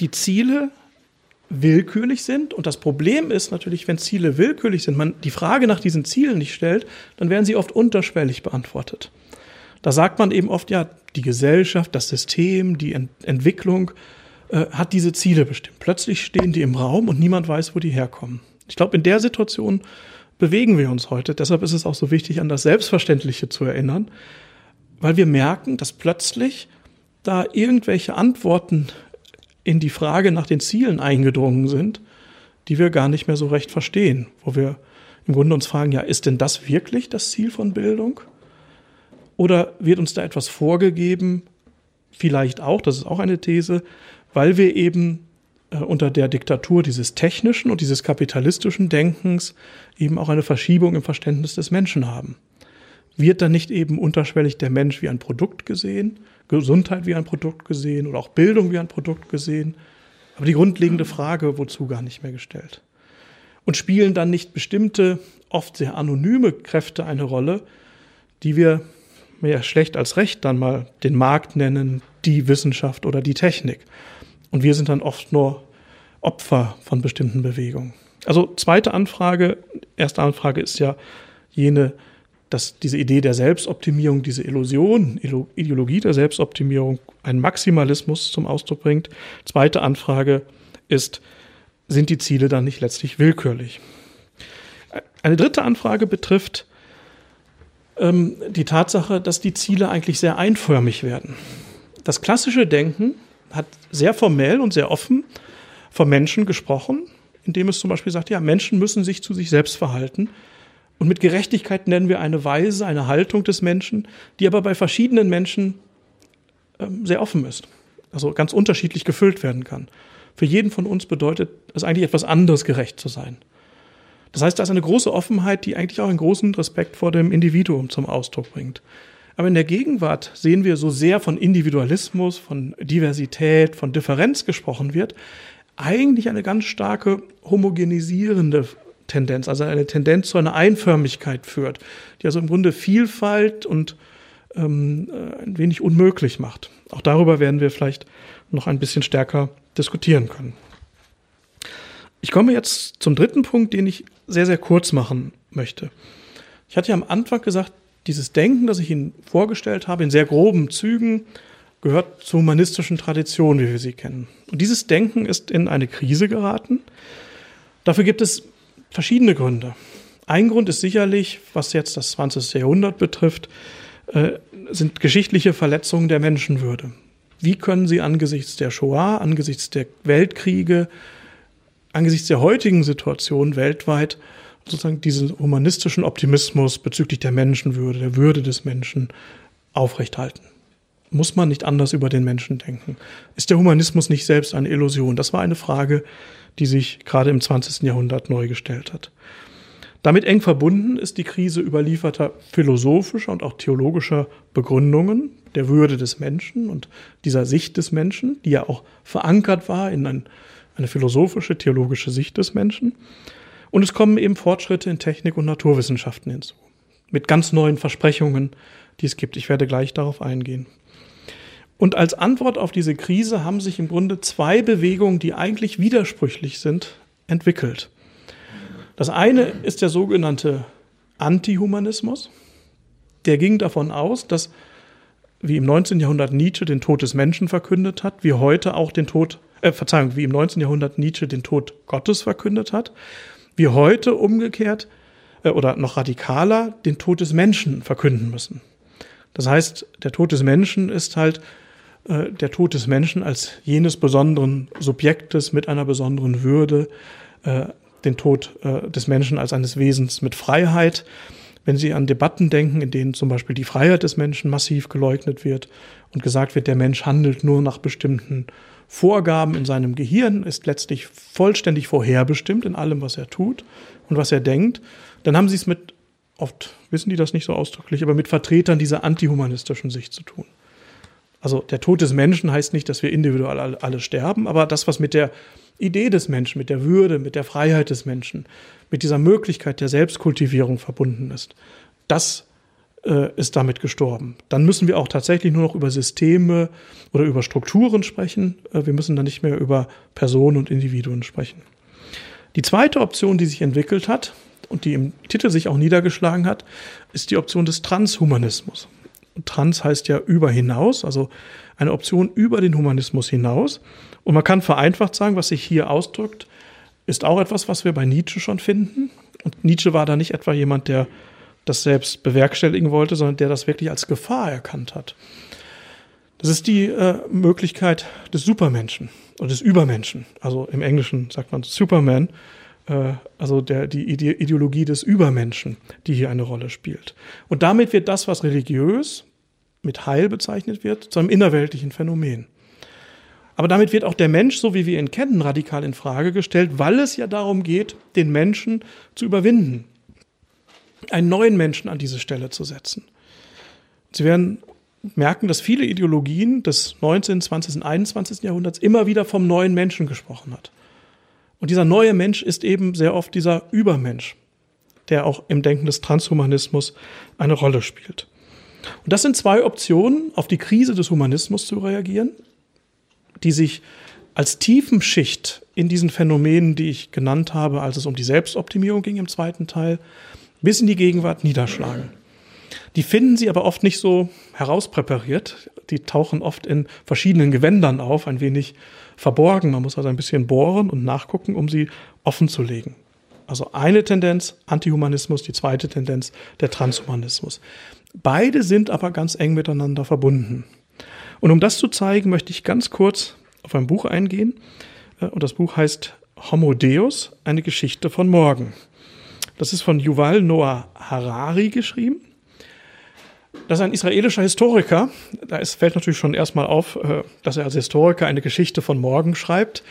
die Ziele willkürlich sind. Und das Problem ist natürlich, wenn Ziele willkürlich sind, man die Frage nach diesen Zielen nicht stellt, dann werden sie oft unterschwellig beantwortet. Da sagt man eben oft, ja, die Gesellschaft, das System, die Ent Entwicklung äh, hat diese Ziele bestimmt. Plötzlich stehen die im Raum und niemand weiß, wo die herkommen. Ich glaube, in der Situation bewegen wir uns heute. Deshalb ist es auch so wichtig, an das Selbstverständliche zu erinnern, weil wir merken, dass plötzlich da irgendwelche Antworten in die Frage nach den Zielen eingedrungen sind, die wir gar nicht mehr so recht verstehen, wo wir im Grunde uns fragen, ja, ist denn das wirklich das Ziel von Bildung? Oder wird uns da etwas vorgegeben, vielleicht auch, das ist auch eine These, weil wir eben äh, unter der Diktatur dieses technischen und dieses kapitalistischen Denkens eben auch eine Verschiebung im Verständnis des Menschen haben. Wird dann nicht eben unterschwellig der Mensch wie ein Produkt gesehen, Gesundheit wie ein Produkt gesehen oder auch Bildung wie ein Produkt gesehen, aber die grundlegende Frage wozu gar nicht mehr gestellt. Und spielen dann nicht bestimmte, oft sehr anonyme Kräfte eine Rolle, die wir mehr schlecht als recht dann mal den Markt nennen, die Wissenschaft oder die Technik. Und wir sind dann oft nur Opfer von bestimmten Bewegungen. Also zweite Anfrage, erste Anfrage ist ja jene, dass diese Idee der Selbstoptimierung, diese Illusion, Ideologie der Selbstoptimierung einen Maximalismus zum Ausdruck bringt. Zweite Anfrage ist, sind die Ziele dann nicht letztlich willkürlich? Eine dritte Anfrage betrifft ähm, die Tatsache, dass die Ziele eigentlich sehr einförmig werden. Das klassische Denken hat sehr formell und sehr offen von Menschen gesprochen, indem es zum Beispiel sagt, ja, Menschen müssen sich zu sich selbst verhalten. Und mit Gerechtigkeit nennen wir eine Weise, eine Haltung des Menschen, die aber bei verschiedenen Menschen ähm, sehr offen ist. Also ganz unterschiedlich gefüllt werden kann. Für jeden von uns bedeutet es eigentlich etwas anderes, gerecht zu sein. Das heißt, da ist eine große Offenheit, die eigentlich auch einen großen Respekt vor dem Individuum zum Ausdruck bringt. Aber in der Gegenwart sehen wir so sehr von Individualismus, von Diversität, von Differenz gesprochen wird, eigentlich eine ganz starke homogenisierende Tendenz, also eine Tendenz zu einer Einförmigkeit führt, die also im Grunde Vielfalt und ähm, äh, ein wenig unmöglich macht. Auch darüber werden wir vielleicht noch ein bisschen stärker diskutieren können. Ich komme jetzt zum dritten Punkt, den ich sehr, sehr kurz machen möchte. Ich hatte ja am Anfang gesagt, dieses Denken, das ich Ihnen vorgestellt habe, in sehr groben Zügen, gehört zur humanistischen Tradition, wie wir sie kennen. Und dieses Denken ist in eine Krise geraten. Dafür gibt es verschiedene Gründe. Ein Grund ist sicherlich, was jetzt das 20. Jahrhundert betrifft, äh, sind geschichtliche Verletzungen der Menschenwürde. Wie können sie angesichts der Shoah, angesichts der Weltkriege, angesichts der heutigen Situation weltweit sozusagen diesen humanistischen Optimismus bezüglich der Menschenwürde, der Würde des Menschen aufrechthalten? Muss man nicht anders über den Menschen denken? Ist der Humanismus nicht selbst eine Illusion? Das war eine Frage, die sich gerade im 20. Jahrhundert neu gestellt hat. Damit eng verbunden ist die Krise überlieferter philosophischer und auch theologischer Begründungen der Würde des Menschen und dieser Sicht des Menschen, die ja auch verankert war in ein, eine philosophische, theologische Sicht des Menschen. Und es kommen eben Fortschritte in Technik und Naturwissenschaften hinzu. Mit ganz neuen Versprechungen, die es gibt. Ich werde gleich darauf eingehen. Und als Antwort auf diese Krise haben sich im Grunde zwei Bewegungen, die eigentlich widersprüchlich sind, entwickelt. Das eine ist der sogenannte Antihumanismus. Der ging davon aus, dass, wie im 19. Jahrhundert Nietzsche den Tod des Menschen verkündet hat, wie heute auch den Tod, äh, Verzeihung, wie im 19. Jahrhundert Nietzsche den Tod Gottes verkündet hat, wie heute umgekehrt äh, oder noch radikaler den Tod des Menschen verkünden müssen. Das heißt, der Tod des Menschen ist halt äh, der Tod des Menschen als jenes besonderen Subjektes mit einer besonderen Würde, äh, den Tod äh, des Menschen als eines Wesens mit Freiheit. Wenn Sie an Debatten denken, in denen zum Beispiel die Freiheit des Menschen massiv geleugnet wird und gesagt wird, der Mensch handelt nur nach bestimmten Vorgaben in seinem Gehirn, ist letztlich vollständig vorherbestimmt in allem, was er tut und was er denkt, dann haben Sie es mit, oft wissen die das nicht so ausdrücklich, aber mit Vertretern dieser antihumanistischen Sicht zu tun. Also der Tod des Menschen heißt nicht, dass wir individuell alle, sterben, aber das, was mit der Idee des Menschen, mit der Würde, mit der Freiheit des Menschen, mit dieser Möglichkeit der Selbstkultivierung verbunden ist. Das äh, ist damit gestorben. Dann müssen wir auch tatsächlich nur noch über Systeme oder über Strukturen sprechen. Äh, wir müssen dann nicht mehr über Personen und Individuen sprechen. Die zweite Option, die sich entwickelt hat und die im Titel sich auch niedergeschlagen hat, ist die Option des Transhumanismus. Trans heißt ja über hinaus, also eine Option über den Humanismus hinaus. Und man kann vereinfacht sagen, was sich hier ausdrückt, ist auch etwas, was wir bei Nietzsche schon finden. Und Nietzsche war da nicht etwa jemand, der das selbst bewerkstelligen wollte, sondern der das wirklich als Gefahr erkannt hat. Das ist die äh, Möglichkeit des Supermenschen oder des Übermenschen. Also im Englischen sagt man Superman, äh, also der, die Ideologie des Übermenschen, die hier eine Rolle spielt. Und damit wird das, was religiös mit Heil bezeichnet wird, zu einem innerweltlichen Phänomen. Aber damit wird auch der Mensch, so wie wir ihn kennen, radikal in Frage gestellt, weil es ja darum geht, den Menschen zu überwinden, einen neuen Menschen an diese Stelle zu setzen. Sie werden merken, dass viele Ideologien des 19., 20., und 21. Jahrhunderts immer wieder vom neuen Menschen gesprochen hat. Und dieser neue Mensch ist eben sehr oft dieser Übermensch, der auch im Denken des Transhumanismus eine Rolle spielt. Und das sind zwei Optionen, auf die Krise des Humanismus zu reagieren, die sich als Tiefenschicht in diesen Phänomenen, die ich genannt habe, als es um die Selbstoptimierung ging im zweiten Teil, bis in die Gegenwart niederschlagen. Die finden Sie aber oft nicht so herauspräpariert. Die tauchen oft in verschiedenen Gewändern auf, ein wenig verborgen. Man muss also ein bisschen bohren und nachgucken, um sie offen zu legen. Also eine Tendenz Antihumanismus, die zweite Tendenz der Transhumanismus. Beide sind aber ganz eng miteinander verbunden. Und um das zu zeigen, möchte ich ganz kurz auf ein Buch eingehen. Äh, und das Buch heißt Homo Deus, eine Geschichte von morgen. Das ist von Yuval Noah Harari geschrieben. Das ist ein israelischer Historiker. Da fällt natürlich schon erstmal auf, äh, dass er als Historiker eine Geschichte von morgen schreibt.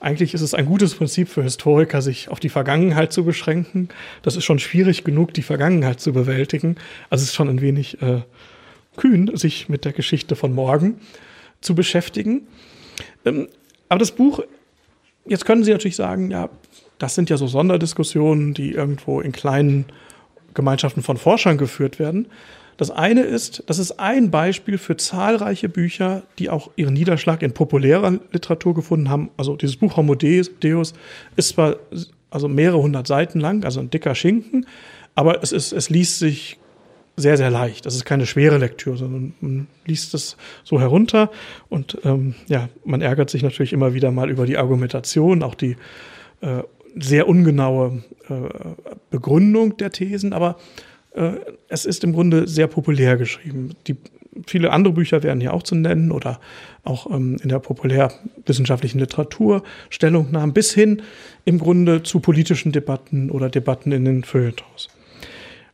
Eigentlich ist es ein gutes Prinzip für Historiker, sich auf die Vergangenheit zu beschränken. Das ist schon schwierig genug, die Vergangenheit zu bewältigen. Also es ist schon ein wenig äh, kühn, sich mit der Geschichte von morgen zu beschäftigen. Ähm, aber das Buch, jetzt können Sie natürlich sagen, ja, das sind ja so Sonderdiskussionen, die irgendwo in kleinen Gemeinschaften von Forschern geführt werden. Das eine ist, das ist ein Beispiel für zahlreiche Bücher, die auch ihren Niederschlag in populärer Literatur gefunden haben. Also dieses Buch Homo Deus ist zwar also mehrere hundert Seiten lang, also ein dicker Schinken, aber es, ist, es liest sich sehr, sehr leicht. Das ist keine schwere Lektüre, sondern man liest es so herunter und ähm, ja, man ärgert sich natürlich immer wieder mal über die Argumentation, auch die äh, sehr ungenaue äh, Begründung der Thesen, aber es ist im Grunde sehr populär geschrieben. Die, viele andere Bücher wären hier auch zu nennen oder auch ähm, in der populärwissenschaftlichen Literatur Stellungnahmen bis hin im Grunde zu politischen Debatten oder Debatten in den Feuilletons.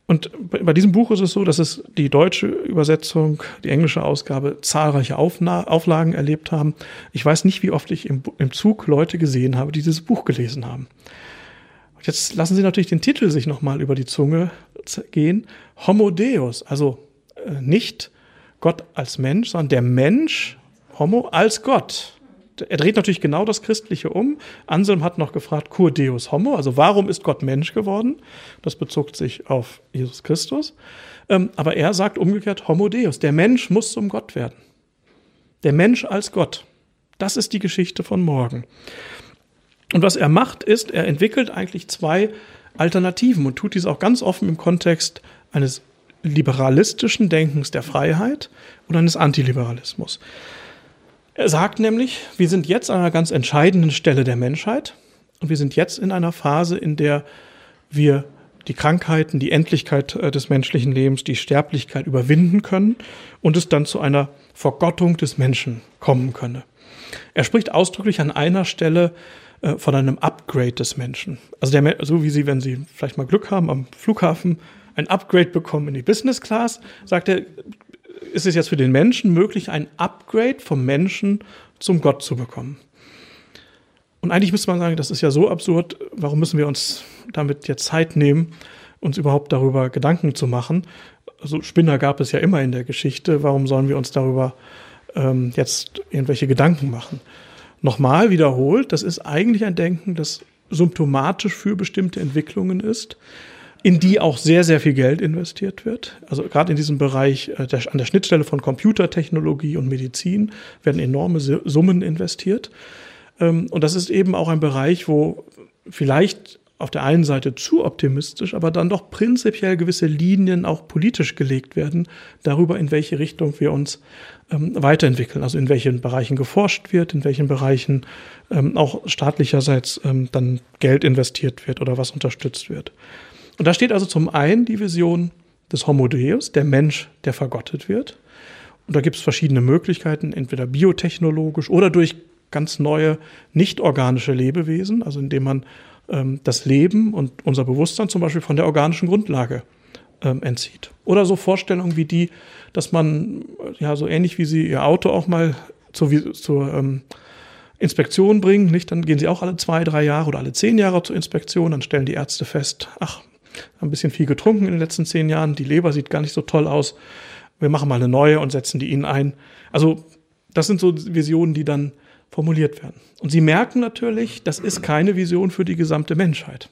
Und bei diesem Buch ist es so, dass es die deutsche Übersetzung, die englische Ausgabe zahlreiche Aufna Auflagen erlebt haben. Ich weiß nicht, wie oft ich im, im Zug Leute gesehen habe, die dieses Buch gelesen haben. Jetzt lassen Sie natürlich den Titel sich nochmal über die Zunge gehen. Homo Deus, also äh, nicht Gott als Mensch, sondern der Mensch, Homo, als Gott er dreht natürlich genau das Christliche um. Anselm hat noch gefragt, cur deus homo, also warum ist Gott Mensch geworden? Das bezog sich auf Jesus Christus. Ähm, aber er sagt umgekehrt homo deus, der Mensch muss zum Gott werden. Der Mensch als Gott. Das ist die Geschichte von morgen. Und was er macht, ist, er entwickelt eigentlich zwei Alternativen und tut dies auch ganz offen im Kontext eines liberalistischen Denkens der Freiheit und eines Antiliberalismus. Er sagt nämlich, wir sind jetzt an einer ganz entscheidenden Stelle der Menschheit und wir sind jetzt in einer Phase, in der wir die Krankheiten, die Endlichkeit äh, des menschlichen Lebens, die Sterblichkeit überwinden können und es dann zu einer Vergottung des Menschen kommen könne. Er spricht ausdrücklich an einer Stelle äh, von einem Upgrade des Menschen. Also der, so wie Sie, wenn Sie vielleicht mal Glück haben, am Flughafen ein Upgrade bekommen in die Business Class, sagt er, ist es jetzt für den Menschen möglich, ein Upgrade vom Menschen zum Gott zu bekommen. Und eigentlich müsste man sagen, das ist ja so absurd, warum müssen wir uns damit jetzt Zeit nehmen, uns überhaupt darüber Gedanken zu machen? Also Spinner gab es ja immer in der Geschichte, warum sollen wir uns darüber ähm, jetzt irgendwelche Gedanken machen? Nochmal wiederholt, das ist eigentlich ein Denken, das symptomatisch für bestimmte Entwicklungen ist, in die auch sehr, sehr viel Geld investiert wird. Also gerade in diesem Bereich äh, der, an der Schnittstelle von Computertechnologie und Medizin werden enorme Summen investiert. Ähm, und das ist eben auch ein Bereich, wo vielleicht auf der einen Seite zu optimistisch, aber dann doch prinzipiell gewisse Linien auch politisch gelegt werden, darüber, in welche Richtung wir uns ähm, weiterentwickeln, also in welchen Bereichen geforscht wird, in welchen Bereichen ähm, auch staatlicherseits ähm, dann Geld investiert wird oder was unterstützt wird. Und da steht also zum einen die Vision des Homo Deus, der Mensch, der vergottet wird. Und da gibt es verschiedene Möglichkeiten, entweder biotechnologisch oder durch ganz neue nicht-organische Lebewesen, also indem man das Leben und unser Bewusstsein zum Beispiel von der organischen Grundlage ähm, entzieht. Oder so Vorstellungen wie die, dass man, ja, so ähnlich wie Sie Ihr Auto auch mal zur, zur ähm, Inspektion bringen, nicht? Dann gehen sie auch alle zwei, drei Jahre oder alle zehn Jahre zur Inspektion, dann stellen die Ärzte fest, ach, ein bisschen viel getrunken in den letzten zehn Jahren. Die Leber sieht gar nicht so toll aus. Wir machen mal eine neue und setzen die ihnen ein. Also, das sind so Visionen, die dann formuliert werden. Und Sie merken natürlich, das ist keine Vision für die gesamte Menschheit.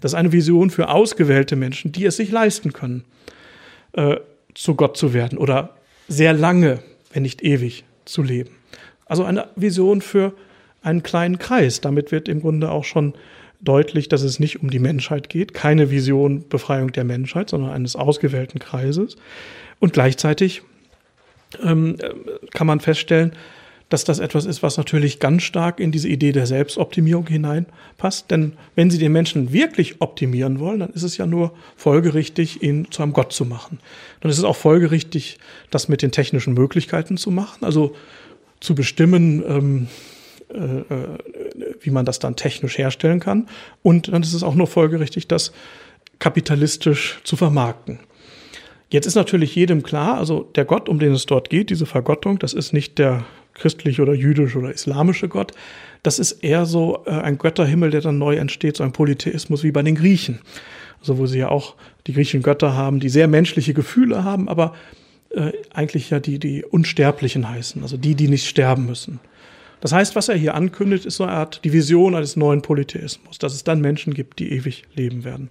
Das ist eine Vision für ausgewählte Menschen, die es sich leisten können, äh, zu Gott zu werden oder sehr lange, wenn nicht ewig, zu leben. Also eine Vision für einen kleinen Kreis. Damit wird im Grunde auch schon deutlich, dass es nicht um die Menschheit geht, keine Vision Befreiung der Menschheit, sondern eines ausgewählten Kreises. Und gleichzeitig ähm, kann man feststellen, dass das etwas ist, was natürlich ganz stark in diese Idee der Selbstoptimierung hineinpasst. Denn wenn Sie den Menschen wirklich optimieren wollen, dann ist es ja nur folgerichtig, ihn zu einem Gott zu machen. Dann ist es auch folgerichtig, das mit den technischen Möglichkeiten zu machen, also zu bestimmen, ähm, äh, äh, wie man das dann technisch herstellen kann. Und dann ist es auch nur folgerichtig, das kapitalistisch zu vermarkten. Jetzt ist natürlich jedem klar, also der Gott, um den es dort geht, diese Vergottung, das ist nicht der christliche oder jüdische oder islamische Gott. Das ist eher so äh, ein Götterhimmel, der dann neu entsteht, so ein Polytheismus wie bei den Griechen. Also wo sie ja auch die griechischen Götter haben, die sehr menschliche Gefühle haben, aber äh, eigentlich ja die, die Unsterblichen heißen, also die, die nicht sterben müssen. Das heißt, was er hier ankündigt, ist so eine Art die Vision eines neuen Polytheismus, dass es dann Menschen gibt, die ewig leben werden.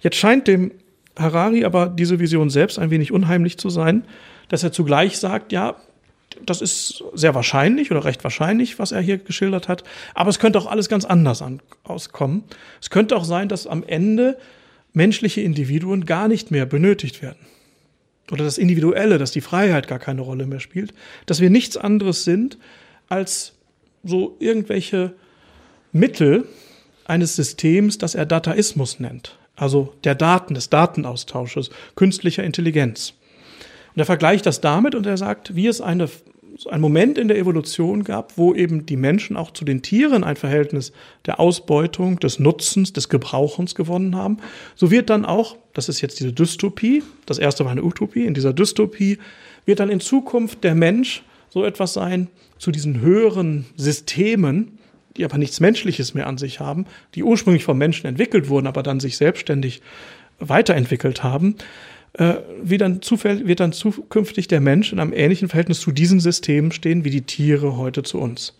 Jetzt scheint dem Harari aber diese Vision selbst ein wenig unheimlich zu sein, dass er zugleich sagt, ja, das ist sehr wahrscheinlich oder recht wahrscheinlich, was er hier geschildert hat, aber es könnte auch alles ganz anders auskommen. Es könnte auch sein, dass am Ende menschliche Individuen gar nicht mehr benötigt werden. Oder das Individuelle, dass die Freiheit gar keine Rolle mehr spielt, dass wir nichts anderes sind als so irgendwelche Mittel, eines Systems, das er Dataismus nennt, also der Daten, des Datenaustausches, künstlicher Intelligenz. Und er vergleicht das damit und er sagt, wie es eine, ein Moment in der Evolution gab, wo eben die Menschen auch zu den Tieren ein Verhältnis der Ausbeutung, des Nutzens, des Gebrauchens gewonnen haben, so wird dann auch, das ist jetzt diese Dystopie, das erste war eine Utopie, in dieser Dystopie wird dann in Zukunft der Mensch so etwas sein zu diesen höheren Systemen, die aber nichts Menschliches mehr an sich haben, die ursprünglich vom Menschen entwickelt wurden, aber dann sich selbstständig weiterentwickelt haben, äh, wie dann wird dann zukünftig der Mensch in einem ähnlichen Verhältnis zu diesen Systemen stehen, wie die Tiere heute zu uns.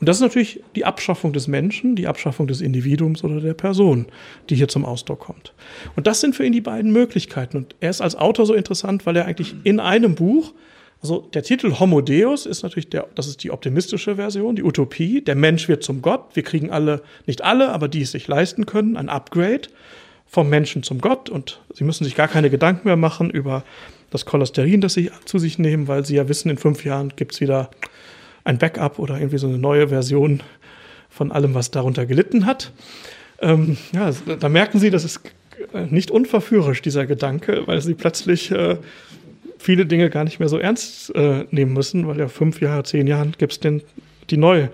Und das ist natürlich die Abschaffung des Menschen, die Abschaffung des Individuums oder der Person, die hier zum Ausdruck kommt. Und das sind für ihn die beiden Möglichkeiten. Und er ist als Autor so interessant, weil er eigentlich in einem Buch also der Titel Homo Deus ist natürlich der, das ist die optimistische Version, die Utopie. Der Mensch wird zum Gott. Wir kriegen alle, nicht alle, aber die es sich leisten können, ein Upgrade vom Menschen zum Gott. Und sie müssen sich gar keine Gedanken mehr machen über das Cholesterin, das sie zu sich nehmen, weil sie ja wissen, in fünf Jahren gibt's wieder ein Backup oder irgendwie so eine neue Version von allem, was darunter gelitten hat. Ähm, ja, da merken Sie, das ist nicht unverführerisch, dieser Gedanke, weil sie plötzlich äh, viele Dinge gar nicht mehr so ernst äh, nehmen müssen, weil ja fünf Jahre, zehn Jahren gibt es die neue,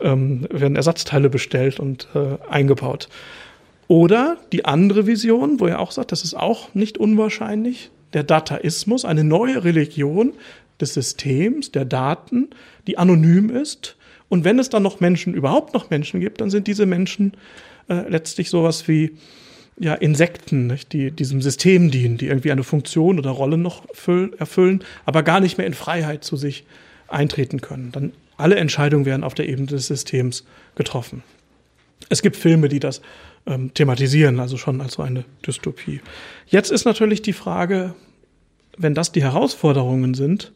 ähm, werden Ersatzteile bestellt und äh, eingebaut. Oder die andere Vision, wo er auch sagt, das ist auch nicht unwahrscheinlich, der Dataismus, eine neue Religion des Systems, der Daten, die anonym ist. Und wenn es dann noch Menschen, überhaupt noch Menschen gibt, dann sind diese Menschen äh, letztlich sowas wie ja, Insekten, nicht, die diesem System dienen, die irgendwie eine Funktion oder Rolle noch erfüllen, aber gar nicht mehr in Freiheit zu sich eintreten können. Dann alle Entscheidungen werden auf der Ebene des Systems getroffen. Es gibt Filme, die das ähm, thematisieren, also schon als so eine Dystopie. Jetzt ist natürlich die Frage, wenn das die Herausforderungen sind,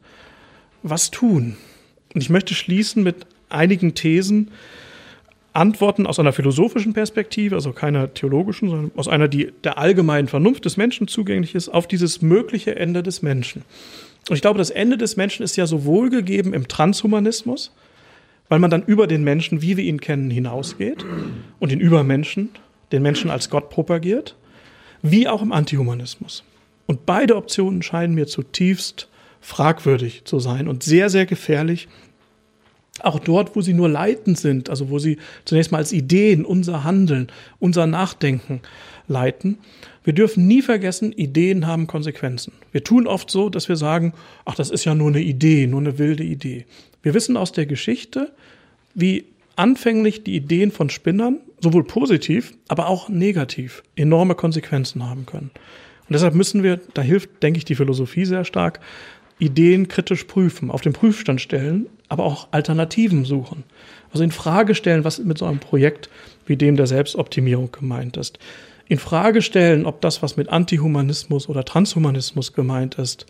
was tun? Und ich möchte schließen mit einigen Thesen, Antworten aus einer philosophischen Perspektive, also keiner theologischen, sondern aus einer, die der allgemeinen Vernunft des Menschen zugänglich ist, auf dieses mögliche Ende des Menschen. Und ich glaube, das Ende des Menschen ist ja sowohl gegeben im Transhumanismus, weil man dann über den Menschen, wie wir ihn kennen, hinausgeht und den Übermenschen, den Menschen als Gott propagiert, wie auch im Antihumanismus. Und beide Optionen scheinen mir zutiefst fragwürdig zu sein und sehr, sehr gefährlich auch dort, wo sie nur leitend sind, also wo sie zunächst mal als Ideen unser Handeln, unser Nachdenken leiten. Wir dürfen nie vergessen, Ideen haben Konsequenzen. Wir tun oft so, dass wir sagen, ach, das ist ja nur eine Idee, nur eine wilde Idee. Wir wissen aus der Geschichte, wie anfänglich die Ideen von Spinnern sowohl positiv, aber auch negativ enorme Konsequenzen haben können. Und deshalb müssen wir, da hilft, denke ich, die Philosophie sehr stark, Ideen kritisch prüfen, auf den Prüfstand stellen, aber auch Alternativen suchen. Also in Frage stellen, was mit so einem Projekt wie dem der Selbstoptimierung gemeint ist. In Frage stellen, ob das, was mit Antihumanismus oder Transhumanismus gemeint ist,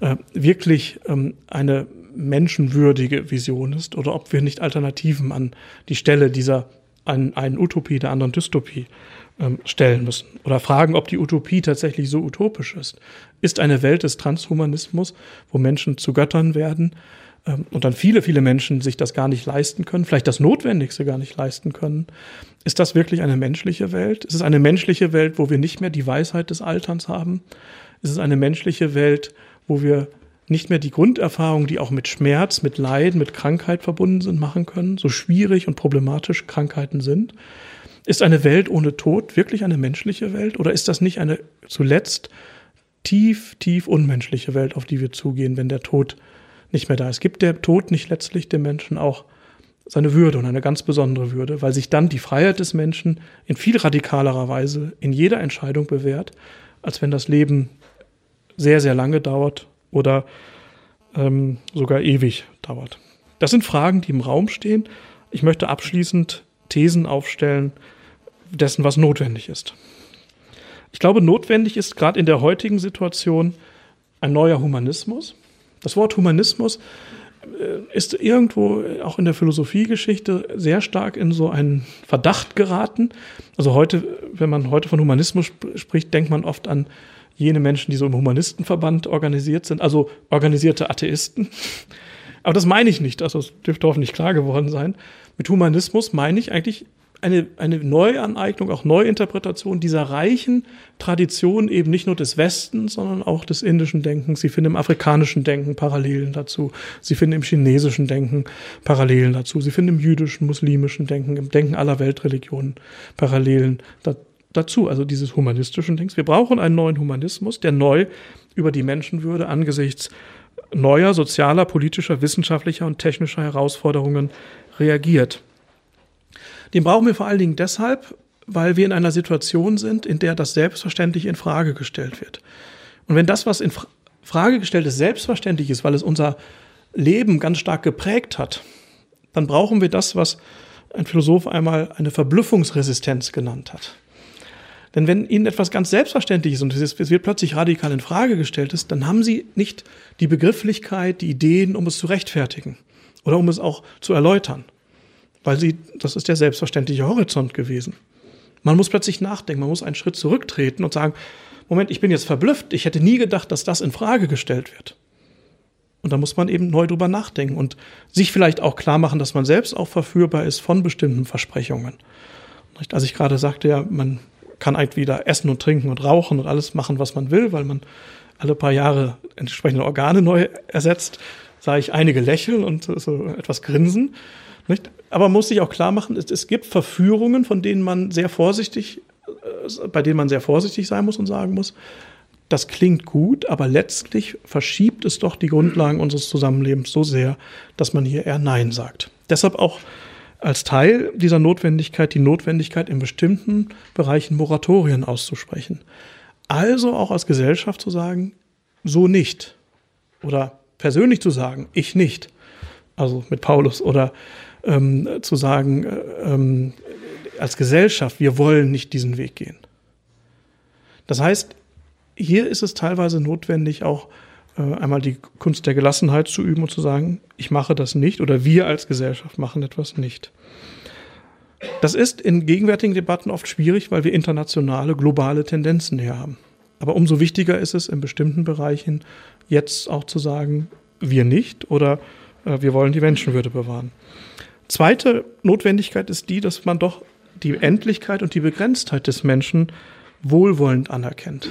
äh, wirklich ähm, eine menschenwürdige Vision ist oder ob wir nicht Alternativen an die Stelle dieser einen, einen Utopie, der anderen Dystopie ähm, stellen müssen. Oder fragen, ob die Utopie tatsächlich so utopisch ist. Ist eine Welt des Transhumanismus, wo Menschen zu Göttern werden ähm, und dann viele, viele Menschen sich das gar nicht leisten können, vielleicht das Notwendigste gar nicht leisten können. Ist das wirklich eine menschliche Welt? Ist es eine menschliche Welt, wo wir nicht mehr die Weisheit des Alterns haben? Ist es eine menschliche Welt, wo wir nicht mehr die Grunderfahrungen, die auch mit Schmerz, mit Leid, mit Krankheit verbunden sind, machen können, so schwierig und problematisch Krankheiten sind? Ist eine Welt ohne Tod wirklich eine menschliche Welt oder ist das nicht eine zuletzt tief, tief unmenschliche Welt, auf die wir zugehen, wenn der Tod nicht mehr da ist? Gibt der Tod nicht letztlich dem Menschen auch seine Würde und eine ganz besondere Würde, weil sich dann die Freiheit des Menschen in viel radikalerer Weise in jeder Entscheidung bewährt, als wenn das Leben sehr, sehr lange dauert oder ähm, sogar ewig dauert. Das sind Fragen, die im Raum stehen. Ich möchte abschließend Thesen aufstellen, dessen, was notwendig ist. Ich glaube, notwendig ist gerade in der heutigen Situation ein neuer Humanismus. Das Wort Humanismus äh, ist irgendwo auch in der Philosophiegeschichte sehr stark in so einen Verdacht geraten. Also heute, wenn man heute von Humanismus spricht, denkt man oft an jene Menschen, die so im Humanistenverband organisiert sind, also organisierte Atheisten. Aber das meine ich nicht, also es dürfte hoffentlich klar geworden sein. Mit Humanismus meine ich eigentlich eine, eine Neuaneignung, auch Neuinterpretation dieser reichen Tradition eben nicht nur des Westens, sondern auch des indischen Denkens. Sie finden im afrikanischen Denken Parallelen dazu. Sie finden im chinesischen Denken Parallelen dazu. Sie finden im jüdischen, muslimischen Denken, im Denken aller Weltreligionen Parallelen da, dazu. Also dieses humanistischen Denkens. Wir brauchen einen neuen Humanismus, der neu über die Menschenwürde angesichts neuer sozialer, politischer, wissenschaftlicher und technischer Herausforderungen reagiert. Den brauchen wir vor allen Dingen deshalb, weil wir in einer Situation sind, in der das selbstverständlich in Frage gestellt wird. Und wenn das, was in Frage gestellt ist, selbstverständlich ist, weil es unser Leben ganz stark geprägt hat, dann brauchen wir das, was ein Philosoph einmal eine Verblüffungsresistenz genannt hat. Denn wenn Ihnen etwas ganz selbstverständlich ist und es wird plötzlich radikal in Frage gestellt ist, dann haben Sie nicht die Begrifflichkeit, die Ideen, um es zu rechtfertigen oder um es auch zu erläutern weil sie, das ist der selbstverständliche Horizont gewesen. Man muss plötzlich nachdenken, man muss einen Schritt zurücktreten und sagen, Moment, ich bin jetzt verblüfft, ich hätte nie gedacht, dass das in Frage gestellt wird. Und da muss man eben neu drüber nachdenken und sich vielleicht auch klar machen, dass man selbst auch verführbar ist von bestimmten Versprechungen. Als ich gerade sagte, ja, man kann eigentlich wieder essen und trinken und rauchen und alles machen, was man will, weil man alle paar Jahre entsprechende Organe neu ersetzt, sah ich einige lächeln und so etwas grinsen. Nicht? Aber man muss sich auch klar machen, es, es gibt Verführungen, von denen man sehr vorsichtig, äh, bei denen man sehr vorsichtig sein muss und sagen muss, das klingt gut, aber letztlich verschiebt es doch die Grundlagen unseres Zusammenlebens so sehr, dass man hier eher Nein sagt. Deshalb auch als Teil dieser Notwendigkeit die Notwendigkeit, in bestimmten Bereichen Moratorien auszusprechen. Also auch als Gesellschaft zu sagen, so nicht. Oder persönlich zu sagen, ich nicht. Also mit Paulus. Oder ähm, zu sagen, äh, ähm, als Gesellschaft, wir wollen nicht diesen Weg gehen. Das heißt, hier ist es teilweise notwendig, auch einmal die Kunst der Gelassenheit zu üben und zu sagen, ich mache das nicht oder wir als Gesellschaft machen etwas nicht. Das ist in gegenwärtigen Debatten oft schwierig, weil wir internationale, globale Tendenzen hier haben. Aber umso wichtiger ist es in bestimmten Bereichen jetzt auch zu sagen, wir nicht oder äh, wir wollen die Menschenwürde bewahren. Zweite Notwendigkeit ist die, dass man doch die Endlichkeit und die Begrenztheit des Menschen wohlwollend anerkennt.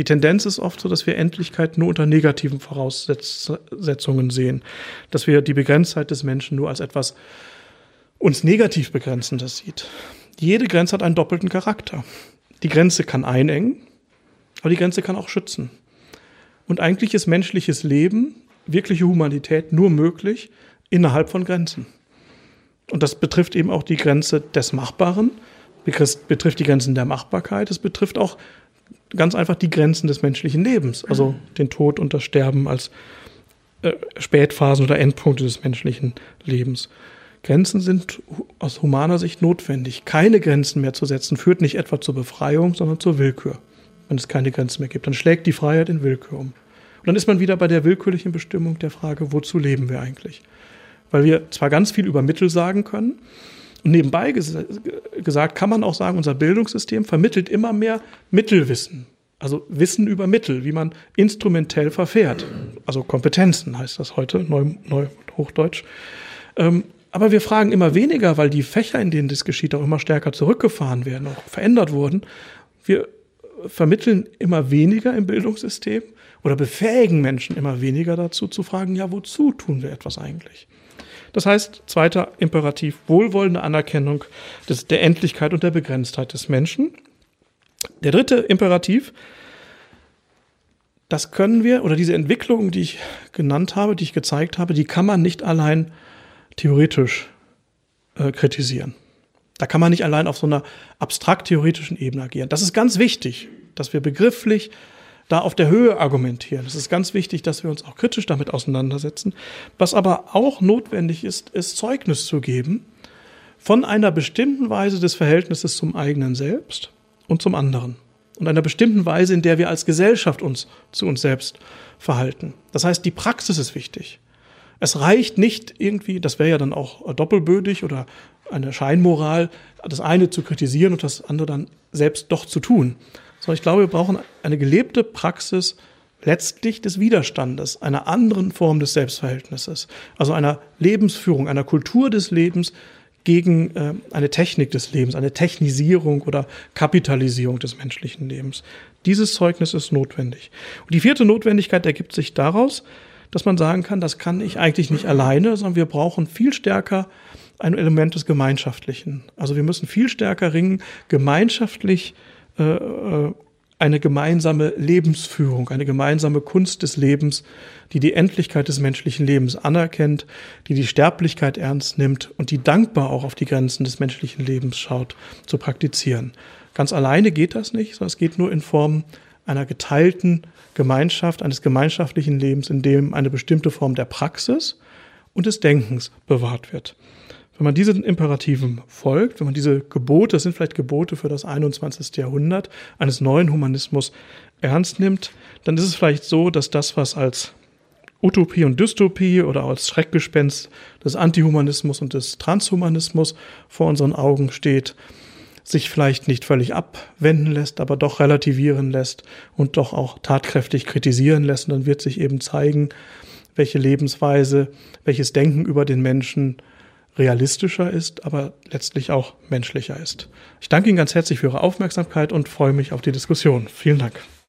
Die Tendenz ist oft so, dass wir Endlichkeit nur unter negativen Voraussetzungen sehen, dass wir die Begrenztheit des Menschen nur als etwas uns negativ begrenzendes sieht. Jede Grenze hat einen doppelten Charakter. Die Grenze kann einengen, aber die Grenze kann auch schützen. Und eigentlich ist menschliches Leben, wirkliche Humanität nur möglich innerhalb von Grenzen. Und das betrifft eben auch die Grenze des Machbaren, betrifft die Grenzen der Machbarkeit, es betrifft auch ganz einfach die Grenzen des menschlichen Lebens, also den Tod und das Sterben als äh, Spätphasen oder Endpunkte des menschlichen Lebens. Grenzen sind aus humaner Sicht notwendig. Keine Grenzen mehr zu setzen führt nicht etwa zur Befreiung, sondern zur Willkür. Wenn es keine Grenzen mehr gibt, dann schlägt die Freiheit in Willkür um. Und dann ist man wieder bei der willkürlichen Bestimmung der Frage, wozu leben wir eigentlich? weil wir zwar ganz viel über Mittel sagen können, und nebenbei ges gesagt kann man auch sagen, unser Bildungssystem vermittelt immer mehr Mittelwissen. Also Wissen über Mittel, wie man instrumentell verfährt. Also Kompetenzen heißt das heute, neu, neu Hochdeutsch. Ähm, aber wir fragen immer weniger, weil die Fächer, in denen das geschieht, auch immer stärker zurückgefahren werden, auch verändert wurden. Wir vermitteln immer weniger im Bildungssystem oder befähigen Menschen immer weniger dazu zu fragen, ja, wozu tun wir etwas eigentlich? Das heißt, zweiter Imperativ, wohlwollende Anerkennung des, der Endlichkeit und der Begrenztheit des Menschen. Der dritte Imperativ, das können wir, oder diese Entwicklung, die ich genannt habe, die ich gezeigt habe, die kann man nicht allein theoretisch äh, kritisieren. Da kann man nicht allein auf so einer abstrakt-theoretischen Ebene agieren. Das ist ganz wichtig, dass wir begrifflich da auf der Höhe argumentieren. Es ist ganz wichtig, dass wir uns auch kritisch damit auseinandersetzen. Was aber auch notwendig ist, ist Zeugnis zu geben von einer bestimmten Weise des Verhältnisses zum eigenen Selbst und zum anderen. Und einer bestimmten Weise, in der wir als Gesellschaft uns zu uns selbst verhalten. Das heißt, die Praxis ist wichtig. Es reicht nicht irgendwie, das wäre ja dann auch doppelbödig oder eine Scheinmoral, das eine zu kritisieren und das andere dann selbst doch zu tun, sondern ich glaube, wir brauchen eine gelebte Praxis letztlich des Widerstandes, einer anderen Form des Selbstverhältnisses, also einer Lebensführung, einer Kultur des Lebens gegen äh, eine Technik des Lebens, eine Technisierung oder Kapitalisierung des menschlichen Lebens. Dieses Zeugnis ist notwendig. Und die vierte Notwendigkeit ergibt sich daraus, dass man sagen kann, das kann ich eigentlich nicht alleine, sondern wir brauchen viel stärker ein Element des Gemeinschaftlichen. Also wir müssen viel stärker ringen, gemeinschaftlich eine gemeinsame Lebensführung, eine gemeinsame Kunst des Lebens, die die Endlichkeit des menschlichen Lebens anerkennt, die die Sterblichkeit ernst nimmt und die dankbar auch auf die Grenzen des menschlichen Lebens schaut, zu praktizieren. Ganz alleine geht das nicht, sondern es geht nur in Form einer geteilten Gemeinschaft, eines gemeinschaftlichen Lebens, in dem eine bestimmte Form der Praxis und des Denkens bewahrt wird. Wenn man diesen Imperativen folgt, wenn man diese Gebote, das sind vielleicht Gebote für das 21. Jahrhundert, eines neuen Humanismus ernst nimmt, dann ist es vielleicht so, dass das, was als Utopie und Dystopie oder als Schreckgespenst des Antihumanismus und des Transhumanismus vor unseren Augen steht, sich vielleicht nicht völlig abwenden lässt, aber doch relativieren lässt und doch auch tatkräftig kritisieren lässt. Und dann wird sich eben zeigen, welche Lebensweise, welches Denken über den Menschen realistischer ist, aber letztlich auch menschlicher ist. Ich danke Ihnen ganz herzlich für Ihre Aufmerksamkeit und freue mich auf die Diskussion. Vielen Dank.